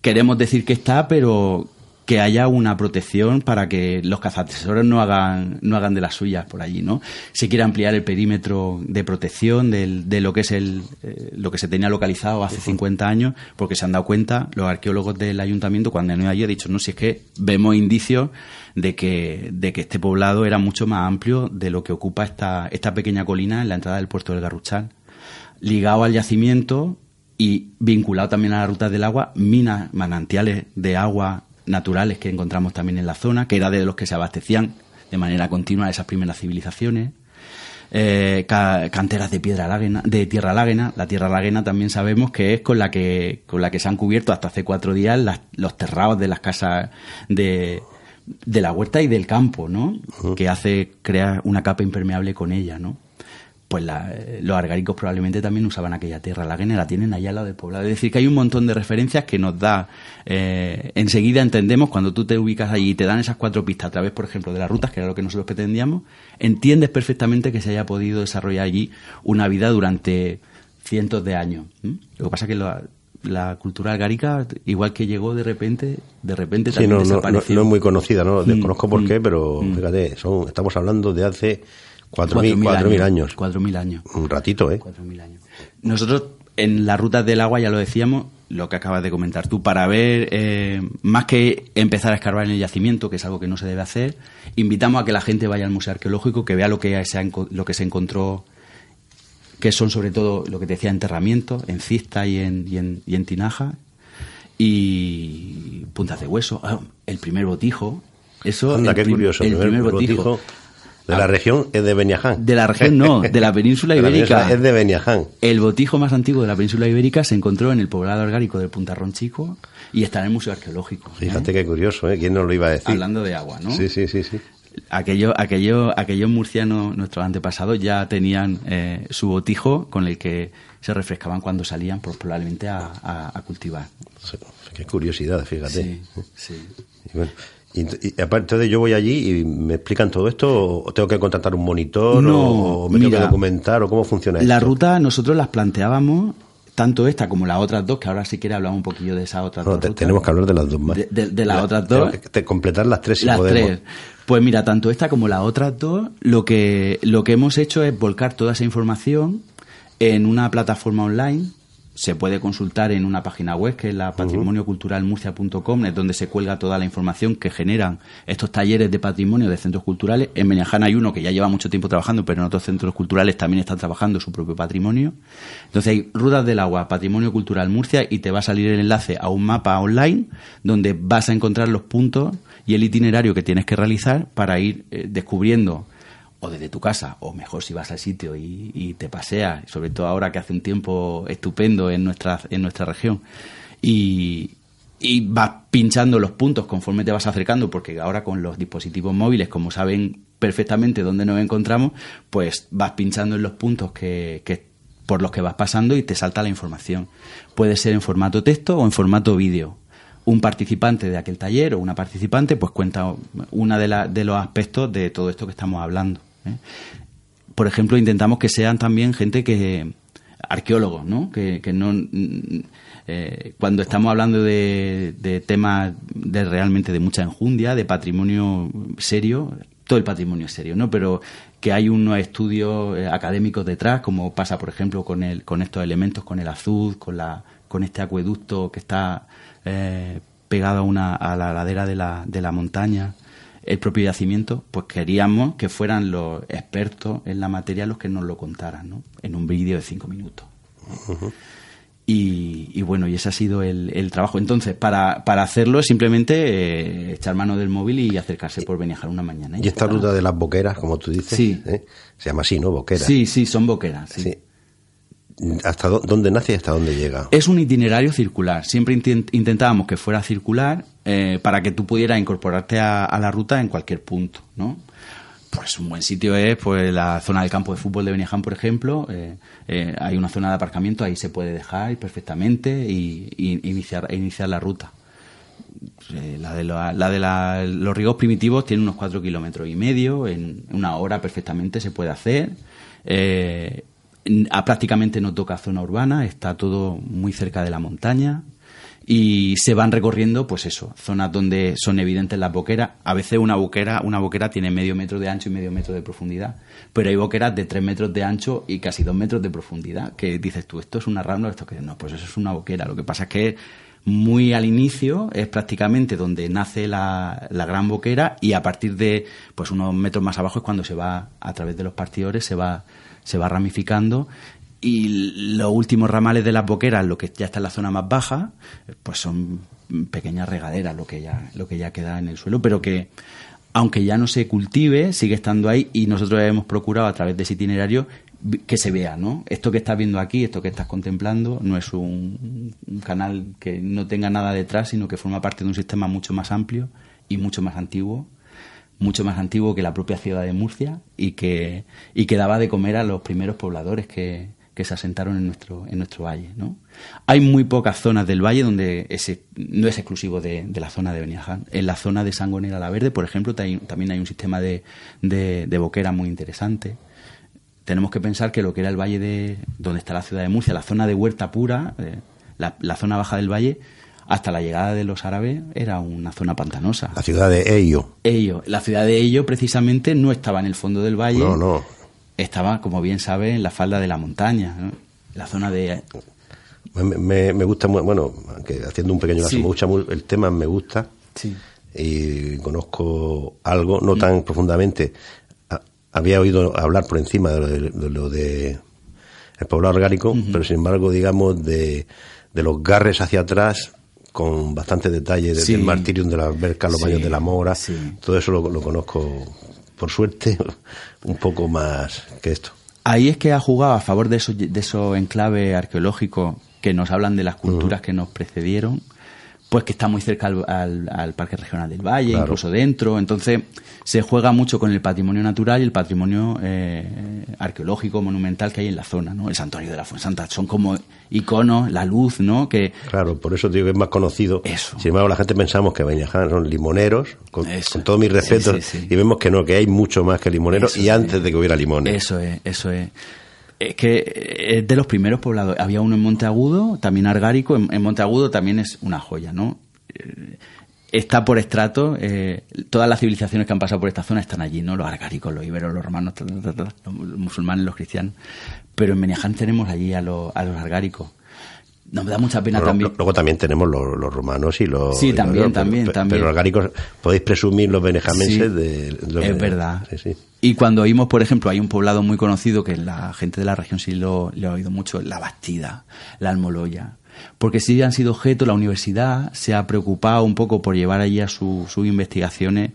queremos decir que está, pero que haya una protección para que los cazatesores no hagan, no hagan de las suyas por allí, ¿no? Se quiere ampliar el perímetro de protección de lo que es el, eh, lo que se tenía localizado hace 50 años, porque se han dado cuenta los arqueólogos del ayuntamiento cuando han ido allí, han dicho, no, si es que vemos indicios de que, de que este poblado era mucho más amplio de lo que ocupa esta, esta pequeña colina en la entrada del puerto del Garruchal. Ligado al yacimiento y vinculado también a la ruta del agua, minas, manantiales de agua naturales que encontramos también en la zona, que era de los que se abastecían de manera continua esas primeras civilizaciones. eh, canteras de piedra láguena, de tierra láguena. La tierra láguena también sabemos que es con la que, con la que se han cubierto hasta hace cuatro días los terrados de las casas de, de la huerta y del campo, ¿no? Que hace crear una capa impermeable con ella, ¿no? Pues los argáricos probablemente también usaban aquella tierra la la tienen allá al lado del poblado. Es decir, que hay un montón de referencias que nos da, eh, enseguida entendemos cuando tú te ubicas allí y te dan esas cuatro pistas a través, por ejemplo, de las rutas, que era lo que nosotros pretendíamos, entiendes perfectamente que se haya podido desarrollar allí una vida durante cientos de años. Lo que pasa es que la cultura algárica, igual que llegó de repente, de repente también no, desapareció. No, es muy conocida, no mm, desconozco por mm, qué, pero mm. fíjate, son, estamos hablando de hace cuatro mil años. Cuatro mil años. Un ratito, ¿eh? Cuatro mil años. Nosotros en las rutas del agua, ya lo decíamos, lo que acabas de comentar tú, para ver, eh, más que empezar a escarbar en el yacimiento, que es algo que no se debe hacer, invitamos a que la gente vaya al Museo Arqueológico, que vea lo que se, lo que se encontró que son sobre todo lo que te decía enterramientos en cista y en, y en, y en tinaja y puntas de hueso ah, el primer botijo eso Anda, qué curioso el primer, botijo, de la ah, región es de Beniaján. De la región no, de la península ibérica. es de Beniaján. El botijo más antiguo de la península ibérica se encontró en el poblado argárico del Puntarrón Chico y está en el Museo Arqueológico. Fíjate qué curioso, ¿eh? ¿Quién nos lo iba a decir? Hablando de agua, ¿no? Sí, sí, sí, sí aquello, aquello, aquellos murcianos, nuestros antepasados, ya tenían eh, su botijo con el que se refrescaban cuando salían pues, probablemente a, cultivar. Qué curiosidad, fíjate. Sí, sí. Y bueno, y, aparte de yo voy allí y me explican todo esto, o tengo que contratar un monitor, o me tengo que documentar, o cómo funciona la La ruta nosotros las planteábamos tanto esta como las otras dos, que ahora si quiere hablamos un poquillo de esas otras dos. tenemos que hablar de las dos más. De, las otras dos. Completar las tres si las podemos. Tres. Pues mira, tanto esta como las otras dos, lo que, lo que hemos hecho es volcar toda esa información en una plataforma online se puede consultar en una página web que es la patrimonioculturalmurcia.com, es donde se cuelga toda la información que generan estos talleres de patrimonio de centros culturales. En Benejana hay uno que ya lleva mucho tiempo trabajando, pero en otros centros culturales también están trabajando su propio patrimonio. Entonces hay Rutas del Agua, Patrimonio Cultural Murcia, y te va a salir el enlace a un mapa online donde vas a encontrar los puntos y el itinerario que tienes que realizar para ir eh, descubriendo o desde tu casa, o mejor si vas al sitio y, te paseas, sobre todo ahora que hace un tiempo estupendo en nuestra, en nuestra región, y, vas pinchando los puntos conforme te vas acercando, porque ahora con los dispositivos móviles, como saben perfectamente dónde nos encontramos, pues vas pinchando en los puntos que, que por los que vas pasando y te salta la información. Puede ser en formato texto o en formato vídeo un participante de aquel taller o una participante pues cuenta una de, de los aspectos de todo esto que estamos hablando. ¿Eh? Por ejemplo, intentamos que sean también gente que arqueólogos, ¿no? Que, no eh, cuando estamos hablando de, temas de realmente de mucha enjundia, de patrimonio serio, todo el patrimonio es serio, ¿no? Pero que hay unos estudios eh, académicos detrás, como pasa, por ejemplo, con el, con estos elementos, con el azul, con la, con este acueducto que está pegado a una, a la ladera de la, de la montaña el propio yacimiento, pues queríamos que fueran los expertos en la materia los que nos lo contaran, ¿no? En un vídeo de cinco minutos. y, bueno, y ese ha sido el, trabajo. Entonces, para, para hacerlo simplemente eh, echar mano del móvil y acercarse por Beniajar una mañana. ¿Y, esta ruta de las boqueras, como tú dices? Sí. ¿eh? Se llama así, ¿no? Boqueras. Sí, sí, son boqueras. sí. ¿Hasta dónde nace y hasta dónde llega? Es un itinerario circular. Siempre intentábamos que fuera circular eh, para que tú pudieras incorporarte a, la ruta en cualquier punto, ¿no? Pues un buen sitio es pues la zona del campo de fútbol de Beniján, por ejemplo. Eh, eh, hay una zona de aparcamiento, ahí se puede dejar perfectamente y, iniciar, la ruta. la de, la, de los ríos primitivos tiene unos cuatro kilómetros y medio, en una hora perfectamente se puede hacer. Prácticamente no toca zona urbana, está todo muy cerca de la montaña y se van recorriendo, pues eso, zonas donde son evidentes las boqueras. A veces una boquera, una boquera tiene medio metro de ancho y medio metro de profundidad, pero hay boqueras de tres metros de ancho y casi dos metros de profundidad. Que dices tú, esto es una rambla, esto que no, pues eso es una boquera. Lo que pasa es que muy al inicio es prácticamente donde nace la, la, gran boquera y a partir de pues unos metros más abajo es cuando se va a través de los partidores se va se va ramificando y los últimos ramales de las boqueras, lo que ya está en la zona más baja, pues son pequeñas regaderas lo que ya, lo que ya queda en el suelo, pero que aunque ya no se cultive, sigue estando ahí y nosotros hemos procurado a través de ese itinerario que se vea, ¿no? Esto que estás viendo aquí, esto que estás contemplando, no es un, canal que no tenga nada detrás, sino que forma parte de un sistema mucho más amplio y mucho más antiguo, mucho más antiguo que la propia ciudad de Murcia y que, y que daba de comer a los primeros pobladores que, que se asentaron en nuestro, en nuestro valle, ¿no? Hay muy pocas zonas del valle donde ese, no es exclusivo de, la zona de Beniaján. En la zona de Sangonera la Verde, por ejemplo, también hay un sistema de, de, de boquera muy interesante tenemos que pensar que lo que era el valle de donde está la ciudad de Murcia, la zona de huerta pura, eh, la, zona baja del valle, hasta la llegada de los árabes era una zona pantanosa. La ciudad de Ello. Ello. La ciudad de Ello precisamente no estaba en el fondo del valle. No, no. Estaba, como bien sabe, en la falda de la montaña. La zona de... Me, me, gusta, bueno, aunque haciendo un pequeño caso, me gusta el tema, me gusta. Sí. Y conozco algo, no tan profundamente, había oído hablar por encima de lo de, el poblado orgánico, pero sin embargo, digamos, de, de los garres hacia atrás, con bastante detalle, desde el martirio de la alberca, los baños de la mora, todo eso lo, lo, conozco, por suerte, un poco más que esto. Ahí es que ha jugado a favor de esos de esos enclaves arqueológicos que nos hablan de las culturas que nos precedieron, pues que está muy cerca al, al, Parque Regional del Valle, incluso dentro. Entonces, se juega mucho con el patrimonio natural y el patrimonio eh, arqueológico, monumental que hay en la zona, ¿no? El Santuario de la Fuensanta son como iconos, la luz, ¿no? Que, claro, por eso digo que es más conocido. Eso. Sin embargo, la gente pensamos que Beñaján son limoneros, con, todo mi respeto, y vemos que no, que hay mucho más que limoneros y antes de que hubiera limones. Eso es, eso es es que es de los primeros poblados. Había uno en Monteagudo, también argárico. En, Monteagudo también es una joya, ¿no? Eh, está por estrato. Eh, todas las civilizaciones que han pasado por esta zona están allí, ¿no? Los argáricos, los iberos, los romanos, los musulmanes, los cristianos. Pero en Beneján tenemos allí a los, a los argáricos. Nos da mucha pena también. Luego también tenemos los, romanos y los. Sí, también, también, pero, también. Pero los podéis presumir los benejamenses de. es verdad. Y cuando oímos, por ejemplo, hay un poblado muy conocido que la gente de la región sí lo, ha oído mucho, la Bastida, la Almoloya. Porque sí han sido objeto, la universidad se ha preocupado un poco por llevar allí a sus investigaciones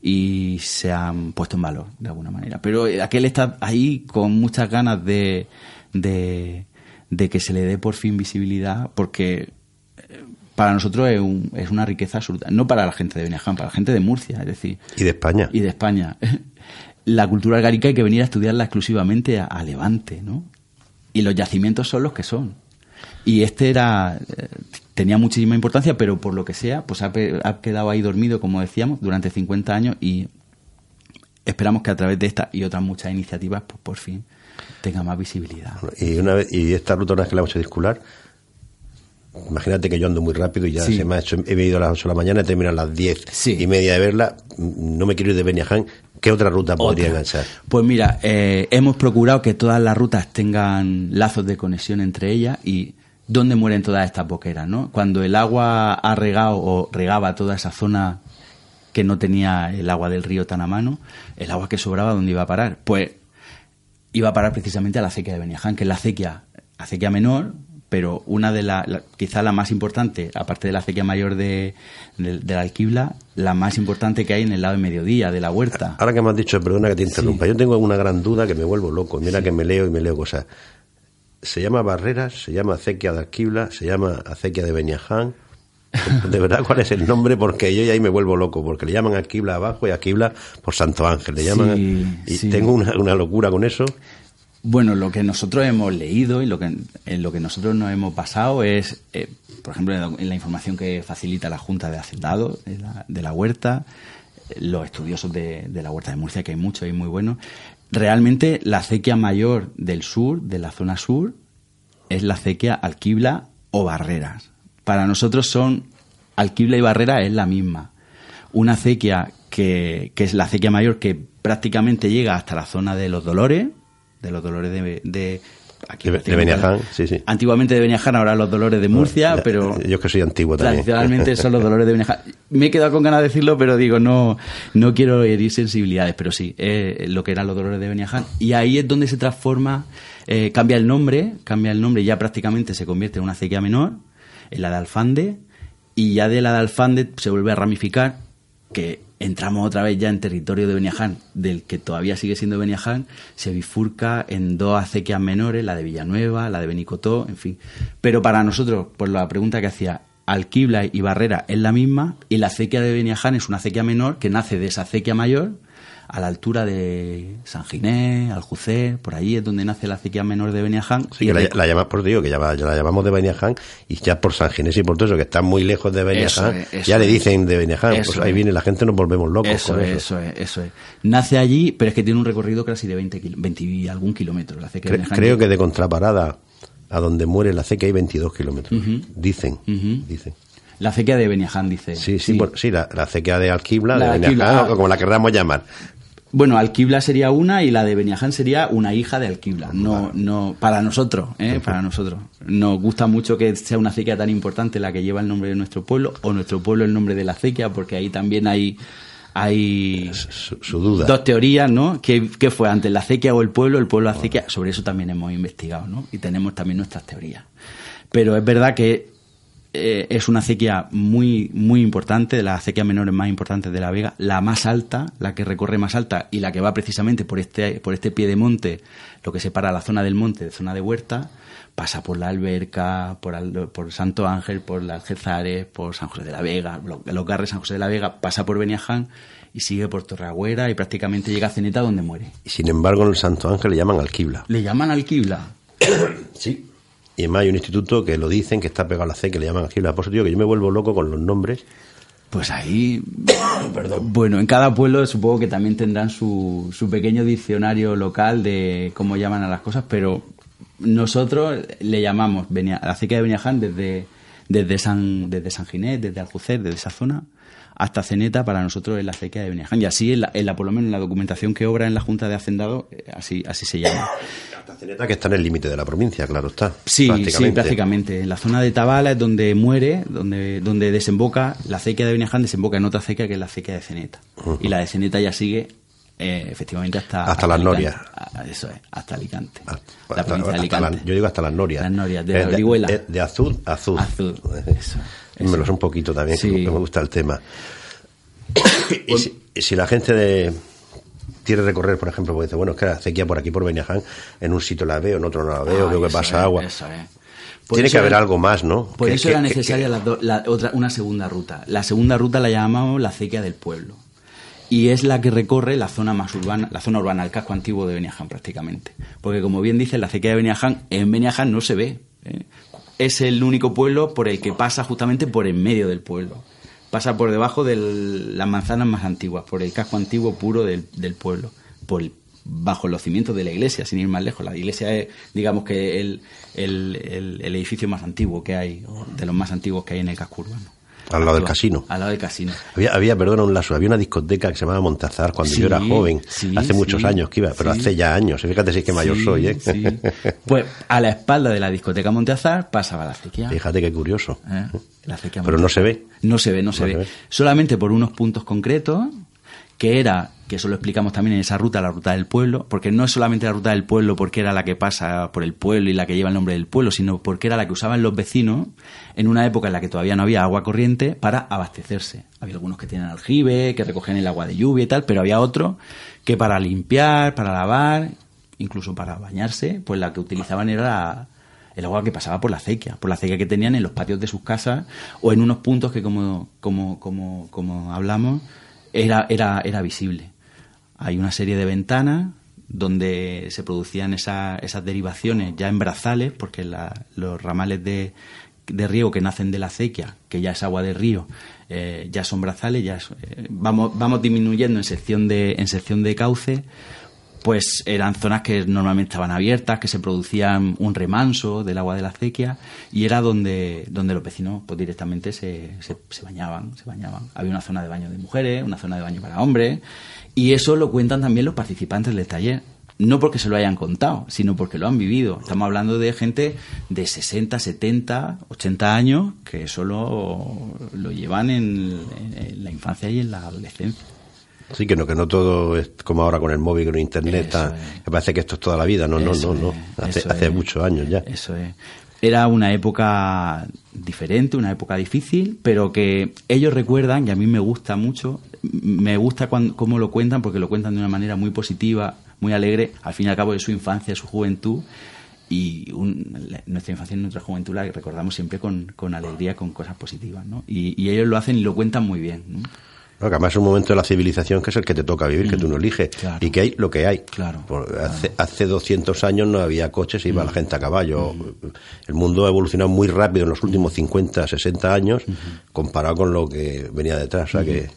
y se han puesto en valor de alguna manera. Pero aquel está ahí con muchas ganas de, de de que se le dé por fin visibilidad, porque eh, para nosotros es, es una riqueza absoluta. No para la gente de Beneján, para la gente de Murcia, es decir. Y de España. Y de España. La cultura algárica hay que venir a estudiarla exclusivamente a, Levante, ¿no? Y los yacimientos son los que son. Y este era eh, tenía muchísima importancia, pero por lo que sea, pues ha, quedado ahí dormido, como decíamos, durante 50 años y esperamos que a través de esta y otras muchas iniciativas, pues por fin tenga más visibilidad. Y una vez, y esta ruta una vez que la hemos hecho circular, imagínate que yo ando muy rápido y ya se me ha hecho, he venido a las 8 de la mañana, termino a las 10 y media de verla, no me quiero ir de Beniaján, ¿qué otra ruta podría enganchar? Pues mira, eh, hemos procurado que todas las rutas tengan lazos de conexión entre ellas y dónde mueren todas estas boqueras, ¿no? Cuando el agua ha regado o regaba toda esa zona que no tenía el agua del río tan a mano, el agua que sobraba, ¿dónde iba a parar? Pues iba a parar precisamente a la acequia de Beniaján, que es la acequia, acequia menor, pero una de las, la, quizá la más importante, aparte de la acequia mayor de, de, la Alquibla, la más importante que hay en el lado de mediodía, de la huerta. Ahora que me has dicho, perdona que te interrumpa, yo tengo una gran duda que me vuelvo loco, mira que me leo y me leo cosas. Se llama Barreras, se llama acequia de Alquibla, se llama acequia de Beniaján. De verdad, ¿cuál es el nombre? Porque yo ya ahí me vuelvo loco, porque le llaman Aquibla abajo y Aquibla por Santo Ángel. Le llaman. y tengo una, una, locura con eso. Bueno, lo que nosotros hemos leído y lo que, en lo que nosotros nos hemos basado es, eh, por ejemplo, en la información que facilita la Junta de Hacendados de la, de la Huerta, los estudiosos de, de, la Huerta de Murcia, que hay muchos y muy buenos. Realmente, la acequia mayor del sur, de la zona sur, es la acequia Alquibla o Barreras para nosotros son Alquibla y Barrera es la misma. Una acequia que, es la acequia mayor que prácticamente llega hasta la zona de los Dolores, de los Dolores de, de Aquí de, Beniaján, sí, sí. Antiguamente de Beniaján, ahora los Dolores de Murcia, pero... Yo que soy antiguo también. Tradicionalmente son los Dolores de Beniaján. Me he quedado con ganas de decirlo, pero digo, no, no quiero herir sensibilidades, pero sí, eh, lo que eran los Dolores de Beniaján. Y ahí es donde se transforma, eh, cambia el nombre, cambia el nombre, ya prácticamente se convierte en una acequia menor, en la de Alfande, y ya de la de Alfande se vuelve a ramificar que entramos otra vez ya en territorio de Beniaján, del que todavía sigue siendo Beniaján, se bifurca en dos acequias menores, la de Villanueva, la de Benicotó, en fin. Pero para nosotros, por la pregunta que hacía, Alquibla y Barrera es la misma y la acequia de Beniaján es una acequia menor que nace de esa acequia mayor a la altura de San Ginés, Aljucé, por allí es donde nace la acequia menor de Beniaján. Sí, que la, la llamas por digo, que ya, la llamamos de Beniaján y ya por San Ginés y por todo eso, que está muy lejos de Beniaján, ya le dicen de Beniaján, pues ahí viene la gente, nos volvemos locos eso con es, eso. es, eso es. Nace allí, pero es que tiene un recorrido casi de 20, 20 y algún kilómetro. La acequia Cre- Beniaján. creo que de Contraparada a donde muere la acequia hay 22 kilómetros, dicen, dicen. La acequia de Beniaján, dice. Sí, sí, sí, la, la acequia de Alquibla, La de Beniaján, Alquibla, ah. como la queramos llamar. Bueno, Alquibla sería una y la de Beniaján sería una hija de Alquibla. No, no, para nosotros, ¿eh? para nosotros. Nos gusta mucho que sea una acequia tan importante la que lleva el nombre de nuestro pueblo o nuestro pueblo el nombre de la acequia, porque ahí también hay hay Su, su duda. dos teorías, ¿no? ¿Qué, qué fue antes, la acequia o el pueblo? El pueblo acequia. Sobre eso también hemos investigado, ¿no? Y tenemos también nuestras teorías. Pero es verdad que eh, es una acequia muy, muy importante, de las acequias menores más importantes de la Vega, la más alta, la que recorre más alta y la que va precisamente por este, por este pie de monte, lo que separa la zona del monte de zona de huerta, pasa por la Alberca, por, Al- por Santo Ángel, por las Algezares, por San José de la Vega, lo- los Garres San José de la Vega, pasa por Beniaján y sigue por Torreagüera y prácticamente llega a Ceneta donde muere. Y sin embargo, en el Santo Ángel le llaman Alquibla. Le llaman Alquibla. Sí. Y además hay un instituto que lo dicen, que está pegado a la C, que le llaman. Por eso digo que yo me vuelvo loco con los nombres. Pues ahí, bueno, en cada pueblo supongo que también tendrán su, su pequeño diccionario local de cómo llaman a las cosas, pero nosotros le llamamos Benia- la acequia de Beniaján desde, desde, San, desde San Ginés, desde Aljucer, desde esa zona, hasta Ceneta, para nosotros es la acequia de Beniaján. Y así, en la, en la- por lo menos en la documentación que obra en la Junta de Hacendado, eh, así, así se llama. Hasta Ceneta, que está en el límite de la provincia, claro está. Sí, sí, prácticamente. En la zona de Tabala es donde muere, donde, donde desemboca, la acequia de Beneján desemboca en otra acequia que es la acequia de Ceneta. Y la de Ceneta ya sigue eh, efectivamente hasta... Hasta las. Norias. Ah, Eso es, hasta Alicante. Ah, la hasta- de hasta Alicante. la- yo digo hasta las Norias. Las Norias, de la. De, de azul a azul. Azul, eso, Me lo sé un poquito también, que Sí. me gusta el tema. y, si, si la gente de, quiere recorrer, por ejemplo, porque dice, bueno, es que la acequia por aquí, por Beniaján, en un sitio la veo, en otro no la veo, Ay, veo que pasa es, agua. eso es. Tiene eso que haber algo más, ¿no? Por Que- eso que- era que- necesaria que- la do- la otra, una segunda ruta. La segunda ruta la llamamos la acequia del pueblo. Y es la que recorre la zona más urbana, la zona urbana, el casco antiguo de Beniaján prácticamente. Porque como bien dice, la acequia de Beniaján, en Beniaján no se ve. ¿eh? Es el único pueblo por el que pasa justamente por en medio del pueblo. Pasa por debajo de las manzanas más antiguas, por el casco antiguo puro del, pueblo. Por el- bajo los cimientos de la iglesia, sin ir más lejos. La iglesia es, digamos que, el, edificio más antiguo que hay, de los más antiguos que hay en el casco urbano. Al lado del casino. Al lado del casino. Había, había, perdona un lazo, había una discoteca que se llamaba Montazar cuando Sí, yo era joven, sí, hace muchos sí, años que iba, pero hace ya años, fíjate si es que mayor soy, ¿eh? sí. Pues a la espalda de la discoteca Monteazar pasaba la acequia. Fíjate qué curioso. ¿eh? La acequia Pero no se ve. No se ve, no se No ve. se ve. Solamente por unos puntos concretos, que era, que eso lo explicamos también en esa ruta, la ruta del pueblo, porque no es solamente la ruta del pueblo porque era la que pasa por el pueblo y la que lleva el nombre del pueblo, sino porque era la que usaban los vecinos en una época en la que todavía no había agua corriente para abastecerse. Había algunos que tienen aljibe, que recogían el agua de lluvia y tal, pero había otros que para limpiar, para lavar, incluso para bañarse, pues la que utilizaban era el agua que pasaba por la acequia, por la acequia que tenían en los patios de sus casas o en unos puntos que como, como, como, como hablamos era, era, era visible. Hay una serie de ventanas donde se producían esa- esas derivaciones ya en brazales, porque la- los ramales de, de riego que nacen de la acequia, que ya es agua de río, eh, ya son brazales, ya eh, vamos, vamos disminuyendo en sección de, en sección de cauce, pues eran zonas que normalmente estaban abiertas, que se producían un remanso del agua de la acequia y era donde, donde los vecinos pues directamente se, se, se bañaban, se bañaban. Había una zona de baño de mujeres, una zona de baño para hombres y eso lo cuentan también los participantes del taller. No porque se lo hayan contado, sino porque lo han vivido. Estamos hablando de gente de 60, 70, 80 años que eso lo, llevan en- la infancia y en la adolescencia. Sí, que no, que no todo es como ahora con el móvil, con internet, Eso está- es. que parece que esto es toda la vida. No, no, no, no. Hace, hace muchos años ya. Eso es. era una época diferente, una época difícil, pero que ellos recuerdan, y a mí me gusta mucho, me gusta cuando, cómo lo cuentan, porque lo cuentan de una manera muy positiva, muy alegre, al fin y al cabo de su infancia, su juventud, y nuestra infancia y nuestra juventud la recordamos siempre con, con alegría, con cosas positivas, ¿no? Y, ellos lo hacen y lo cuentan muy bien, ¿no? además es un momento de la civilización que es el que te toca vivir, que tú no mm, eliges. Y que hay lo que hay. Claro, hace, hace 200 años no había coches, iba la mm. gente a caballo. Mm. El mundo ha evolucionado muy rápido en los últimos 50, 60 años comparado con lo que venía detrás. O sea que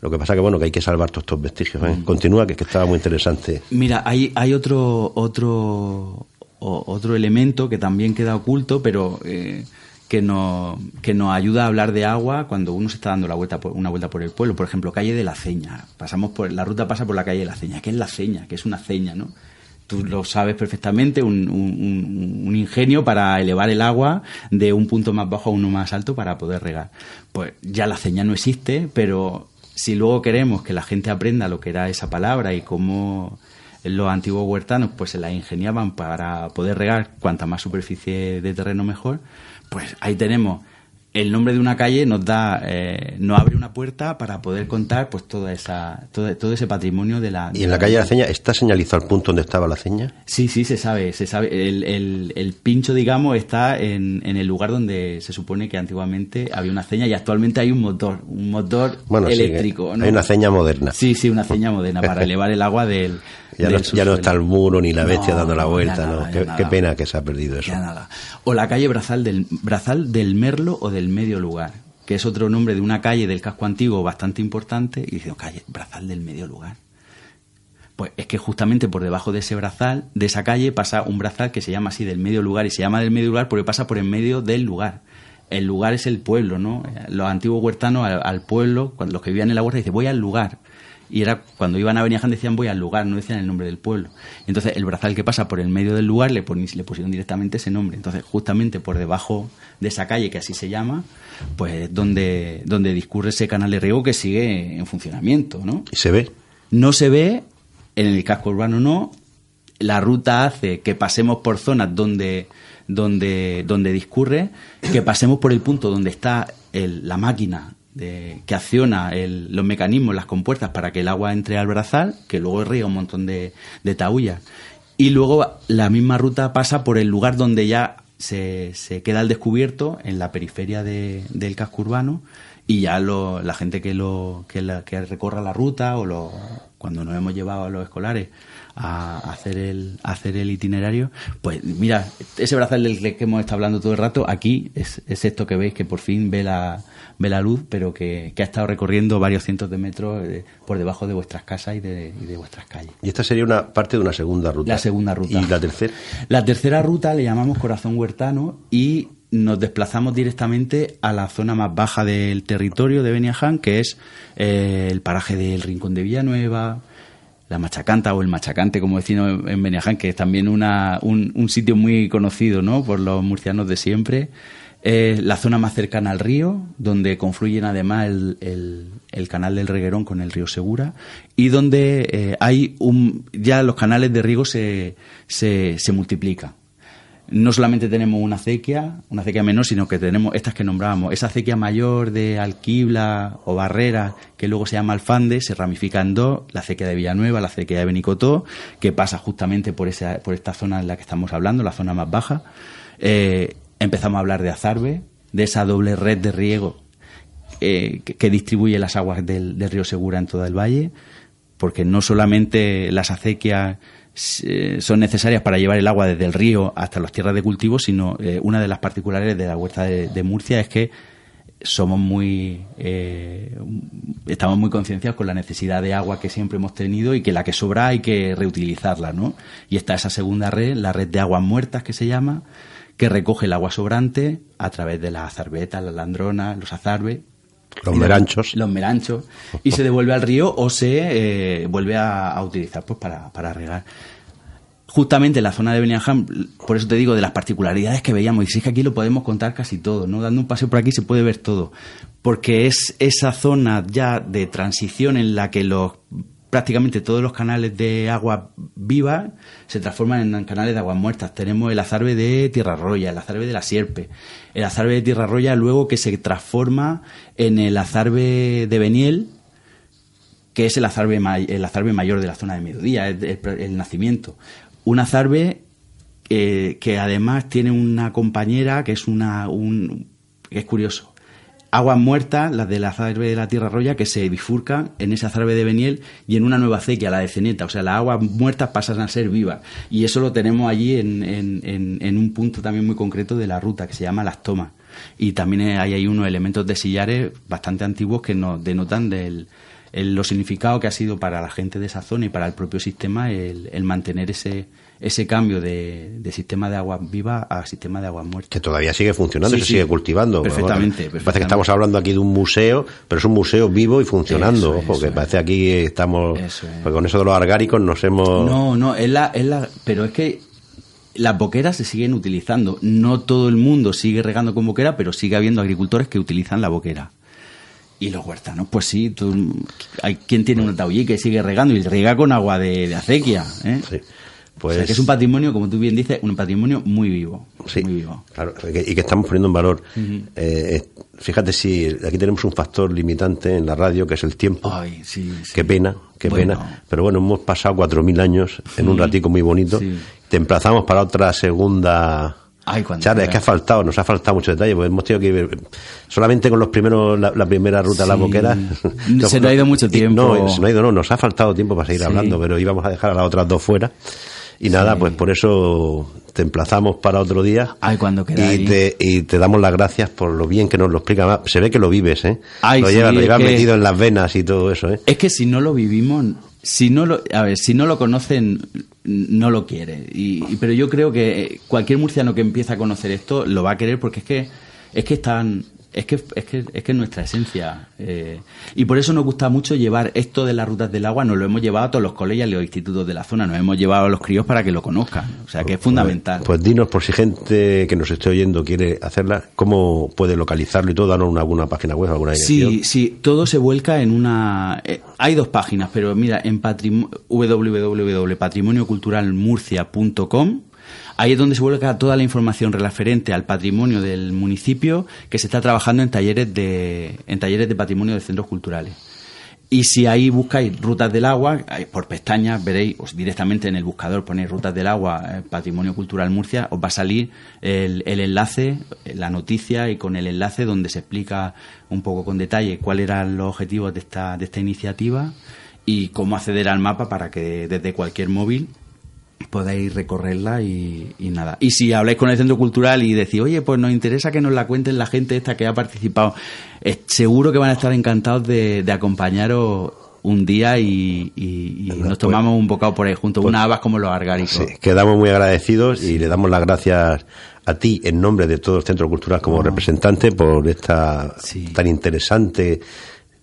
lo que pasa que bueno que hay que salvar todos estos vestigios. ¿eh? Continúa que, que estaba muy interesante. Mira, hay, hay otro otro otro elemento que también queda oculto, pero eh, que, nos, que nos ayuda a hablar de agua cuando uno se está dando la vuelta por, una vuelta por el pueblo. Por ejemplo, calle de la Ceña. Pasamos por, la ruta pasa por la calle de la Ceña. ¿Qué es la Ceña? ¿Qué es una ceña? ¿no? Tú lo sabes perfectamente, un, un, ingenio para elevar el agua de un punto más bajo a uno más alto para poder regar. Pues ya la ceña no existe, pero si luego queremos que la gente aprenda lo que era esa palabra y cómo los antiguos huertanos pues se la ingeniaban para poder regar cuanta más superficie de terreno mejor, pues ahí tenemos el nombre de una calle nos da eh, nos abre una puerta para poder contar pues toda esa todo, todo ese patrimonio de la y en la, calle de la Ceña está señalizado el punto donde estaba la ceña sí sí se sabe se sabe. El, el, el pincho digamos está en, en, el lugar donde se supone que antiguamente había una ceña y actualmente hay un motor un motor eléctrico hay una ceña moderna. Sí sí una ceña moderna para elevar el agua del ya, no, ya no, está el muro ni la bestia dando la vuelta, ¿no? Qué, pena que se ha perdido eso. nada. O la calle Brazal del, Brazal del Merlo o del Medio Lugar, que es otro nombre de una calle del casco antiguo bastante importante, y dice, calle Brazal del Medio Lugar. Pues es que justamente por debajo de ese brazal, de esa calle, pasa un brazal que se llama así del medio lugar y se llama del medio lugar porque pasa por en medio del lugar. El lugar es el pueblo, ¿no? Los antiguos huertanos al, pueblo, cuando los que vivían en la huerta, dicen voy al lugar y era cuando iban a Beniaján decían voy al lugar, no decían el nombre del pueblo. Entonces el brazal que pasa por el medio del lugar le, le pusieron directamente ese nombre. Entonces justamente por debajo de esa calle, que así se llama, pues donde, donde discurre ese canal de riego que sigue en funcionamiento, ¿no? ¿Y se ve? No se ve, en el casco urbano no. La ruta hace que pasemos por zonas donde, donde, donde discurre, que pasemos por el punto donde está la máquina que acciona los mecanismos, las compuertas para que el agua entre al brazal, que luego ríe un montón de, de taullas. Y luego la misma ruta pasa por el lugar donde ya se, se queda al descubierto, en la periferia del casco urbano, y ya la gente que, lo, que, recorra la ruta o lo, cuando nos hemos llevado a los escolares a hacer el, hacer el itinerario, pues mira, ese brazal del que hemos estado hablando todo el rato, aquí es, es esto que veis que por fin ve la, ve la luz, pero que, ha estado recorriendo varios cientos de metros eh, por debajo de vuestras casas y de, vuestras calles. Y esta sería una parte de una segunda ruta. La segunda ruta. ¿Y la tercera? La tercera ruta le llamamos Corazón Huertano y nos desplazamos directamente a la zona más baja del territorio de Beniaján, que es eh, el paraje del Rincón de Villanueva, la Machacanta o el Machacante, como decimos en Beniaján, que es también una, un, un, sitio muy conocido ¿no? por los murcianos de siempre. La zona más cercana al río, donde confluyen además el, el, canal del Reguerón con el río Segura y donde eh, hay un, ya los canales de riego se, se, se multiplican no solamente tenemos una acequia, una acequia menor, sino que tenemos estas que nombrábamos. Esa acequia mayor de Alquibla o Barrera, que luego se llama Alfande, se ramifica en dos, la acequia de Villanueva, la acequia de Benicotó, que pasa justamente por, esa, por esta zona en la que estamos hablando, la zona más baja. Eh, empezamos a hablar de Azarbe, de esa doble red de riego eh, que, distribuye las aguas del, río Segura en todo el valle, porque no solamente las acequias eh, son necesarias para llevar el agua desde el río hasta las tierras de cultivo, sino eh, una de las particularidades de la huerta de, Murcia es que somos muy estamos muy concienciados con la necesidad de agua que siempre hemos tenido y que la que sobra hay que reutilizarla, ¿no? Y está esa segunda red, la red de aguas muertas que se llama, que recoge el agua sobrante a través de las azarbetas, las landronas, los azarbes. Los meranchos. Los meranchos. Y se devuelve al río o se eh, vuelve a, utilizar pues para, para regar justamente en la zona de Beniajam, por eso te digo de las particularidades que veíamos, y si es que aquí lo podemos contar casi todo, ¿no? Dando un paseo por aquí se puede ver todo, porque es esa zona ya de transición en la que los prácticamente todos los canales de agua viva se transforman en canales de aguas muertas. Tenemos el azarbe de Tierra Roya, el azarbe de la Sierpe, el azarbe de Tierra Roya luego que se transforma en el azarbe de Beniel, que es el azarbe, el azarbe mayor de la zona de mediodía, el, nacimiento. Un azarbe eh, que además tiene una compañera que es una... Un, que es curioso aguas muertas, las de la azarbe de la Tierra Roya, que se bifurcan en esa azarbe de Beniel y en una nueva acequia, la de Ceneta. O sea, las aguas muertas pasan a ser vivas. Y eso lo tenemos allí en, en, un punto también muy concreto de la ruta, que se llama Las Tomas. Y también hay, hay unos elementos de sillares bastante antiguos que nos denotan del, el, lo significado que ha sido para la gente de esa zona y para el propio sistema el mantener ese, ese cambio de, sistema de agua viva a sistema de agua muerta. Que todavía sigue funcionando y se sigue cultivando. Perfectamente, Parece que estamos hablando aquí de un museo, pero es un museo vivo y funcionando. Ojo, que parece aquí estamos. Pues con eso de los argáricos nos hemos. No, no, es la, es la, pero es que las boqueras se siguen utilizando. No todo el mundo sigue regando con boquera, pero sigue habiendo agricultores que utilizan la boquera. Y los huertanos, pues sí, hay quien tiene un taulí que sigue regando y riega con agua de, acequia. ¿eh? Sí. Pues, que es un patrimonio, como tú bien dices, un patrimonio muy vivo. Sí, muy vivo. claro, y que estamos poniendo en valor. Eh, fíjate si aquí tenemos un factor limitante en la radio, que es el tiempo. Ay, sí, Qué pena, qué pena. Pero bueno, hemos pasado cuatro mil años en un ratico muy bonito. Te emplazamos para otra segunda... Ay, Charla, es que ha faltado, nos ha faltado mucho detalle, porque hemos tenido que ir solamente con los primeros, la, primera ruta de la boquera. se nos ha ido mucho tiempo. No, se nos ha ido, no, nos ha faltado tiempo para seguir hablando, pero íbamos a dejar a las otras dos fuera. Y nada, pues por eso te emplazamos para otro día. Ay, cuando y te, y te damos las gracias por lo bien que nos lo explica. Se ve que lo vives, ¿eh? lo llevas, lo metido en las venas y todo eso, ¿eh? Es que si no lo vivimos, si no lo, a ver, si no lo conocen, no lo quiere. Y, pero yo creo que cualquier murciano que empiece a conocer esto lo va a querer porque es que es que están es que es que es que nuestra esencia eh, y por eso nos gusta mucho llevar esto de las rutas del agua nos lo hemos llevado a todos los colegios y los institutos de la zona nos hemos llevado a los críos para que lo conozcan o sea que es fundamental. pues, dinos por si gente que nos esté oyendo quiere hacerla cómo puede localizarlo y todo danos una, alguna página web alguna dirección. sí sí todo se vuelca en una eh, hay dos páginas pero mira en www.patrimonioculturalmurcia.com Ahí es donde se vuelve toda la información referente al patrimonio del municipio que se está trabajando en talleres de, en talleres de patrimonio de centros culturales. Y si ahí buscáis rutas del agua, por pestañas veréis, directamente en el buscador ponéis rutas del agua, eh, Patrimonio Cultural Murcia, os va a salir el, el, enlace, la noticia y con el enlace donde se explica un poco con detalle cuáles eran los objetivos de esta, de esta iniciativa y cómo acceder al mapa para que desde cualquier móvil podáis recorrerla y, nada. Y si habláis con el centro cultural y decís, oye, pues nos interesa que nos la cuenten la gente esta que ha participado, seguro que van a estar encantados de, acompañaros un día y, nos pues tomamos un bocado por ahí juntos, pues, unas habas como los argáricos. Sí, quedamos muy agradecidos y le damos las gracias a ti en nombre de todo el Centro Cultural como representante por esta tan interesante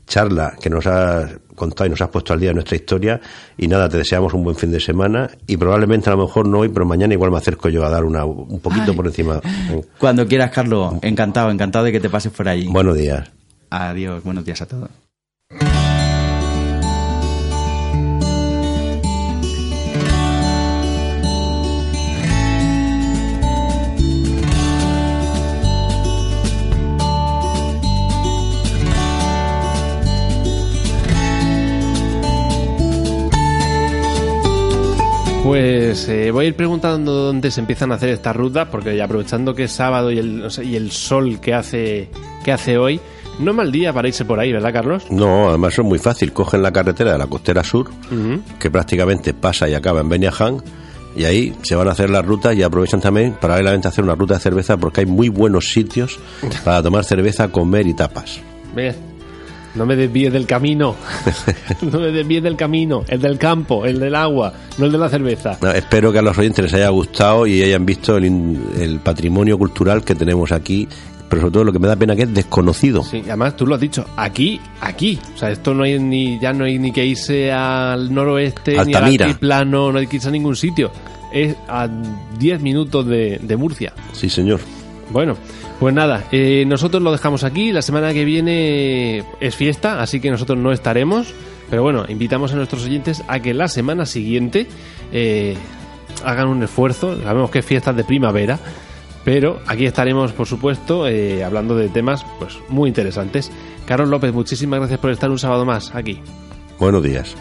charla que nos has contado y nos has puesto al día de nuestra historia. Y nada, te deseamos un buen fin de semana y probablemente a lo mejor no hoy, pero mañana igual me acerco yo a dar una, un poquito por encima. Cuando quieras, Carlos. Encantado, encantado de que te pases por allí. Buenos días. Adiós, buenos días a todos. Pues eh, voy a ir preguntando dónde se empiezan a hacer estas rutas, porque aprovechando que es sábado y el, y el sol que hace, que hace hoy, no mal día para irse por ahí, ¿verdad, Carlos? No, además es muy fácil. Cogen la carretera de la costera sur, que prácticamente pasa y acaba en Beniaján, y ahí se van a hacer las rutas y aprovechan también paralelamente a hacer una ruta de cerveza, porque hay muy buenos sitios para tomar cerveza, comer y tapas. Bien. No me desvíes del camino. no me desvíes del camino. El del campo, el del agua, no el de la cerveza. espero que a los oyentes les haya gustado y hayan visto el, patrimonio cultural que tenemos aquí pero sobre todo lo que me da pena que es desconocido. Sí, además tú lo has dicho, aquí, aquí. O sea, esto no hay ni, ya no hay ni que irse al noroeste, ni al plano, no hay que irse a ningún sitio. Es a 10 minutos de, de Murcia. Sí, señor. Bueno, Pues nada, eh, nosotros lo dejamos aquí. La semana que viene es fiesta, así que nosotros no estaremos. Pero bueno, invitamos a nuestros oyentes a que la semana siguiente eh, hagan un esfuerzo. Sabemos que es fiestas de primavera, pero aquí estaremos, por supuesto, eh, hablando de temas pues muy interesantes. Carlos López, muchísimas gracias por estar un sábado más aquí. Buenos días.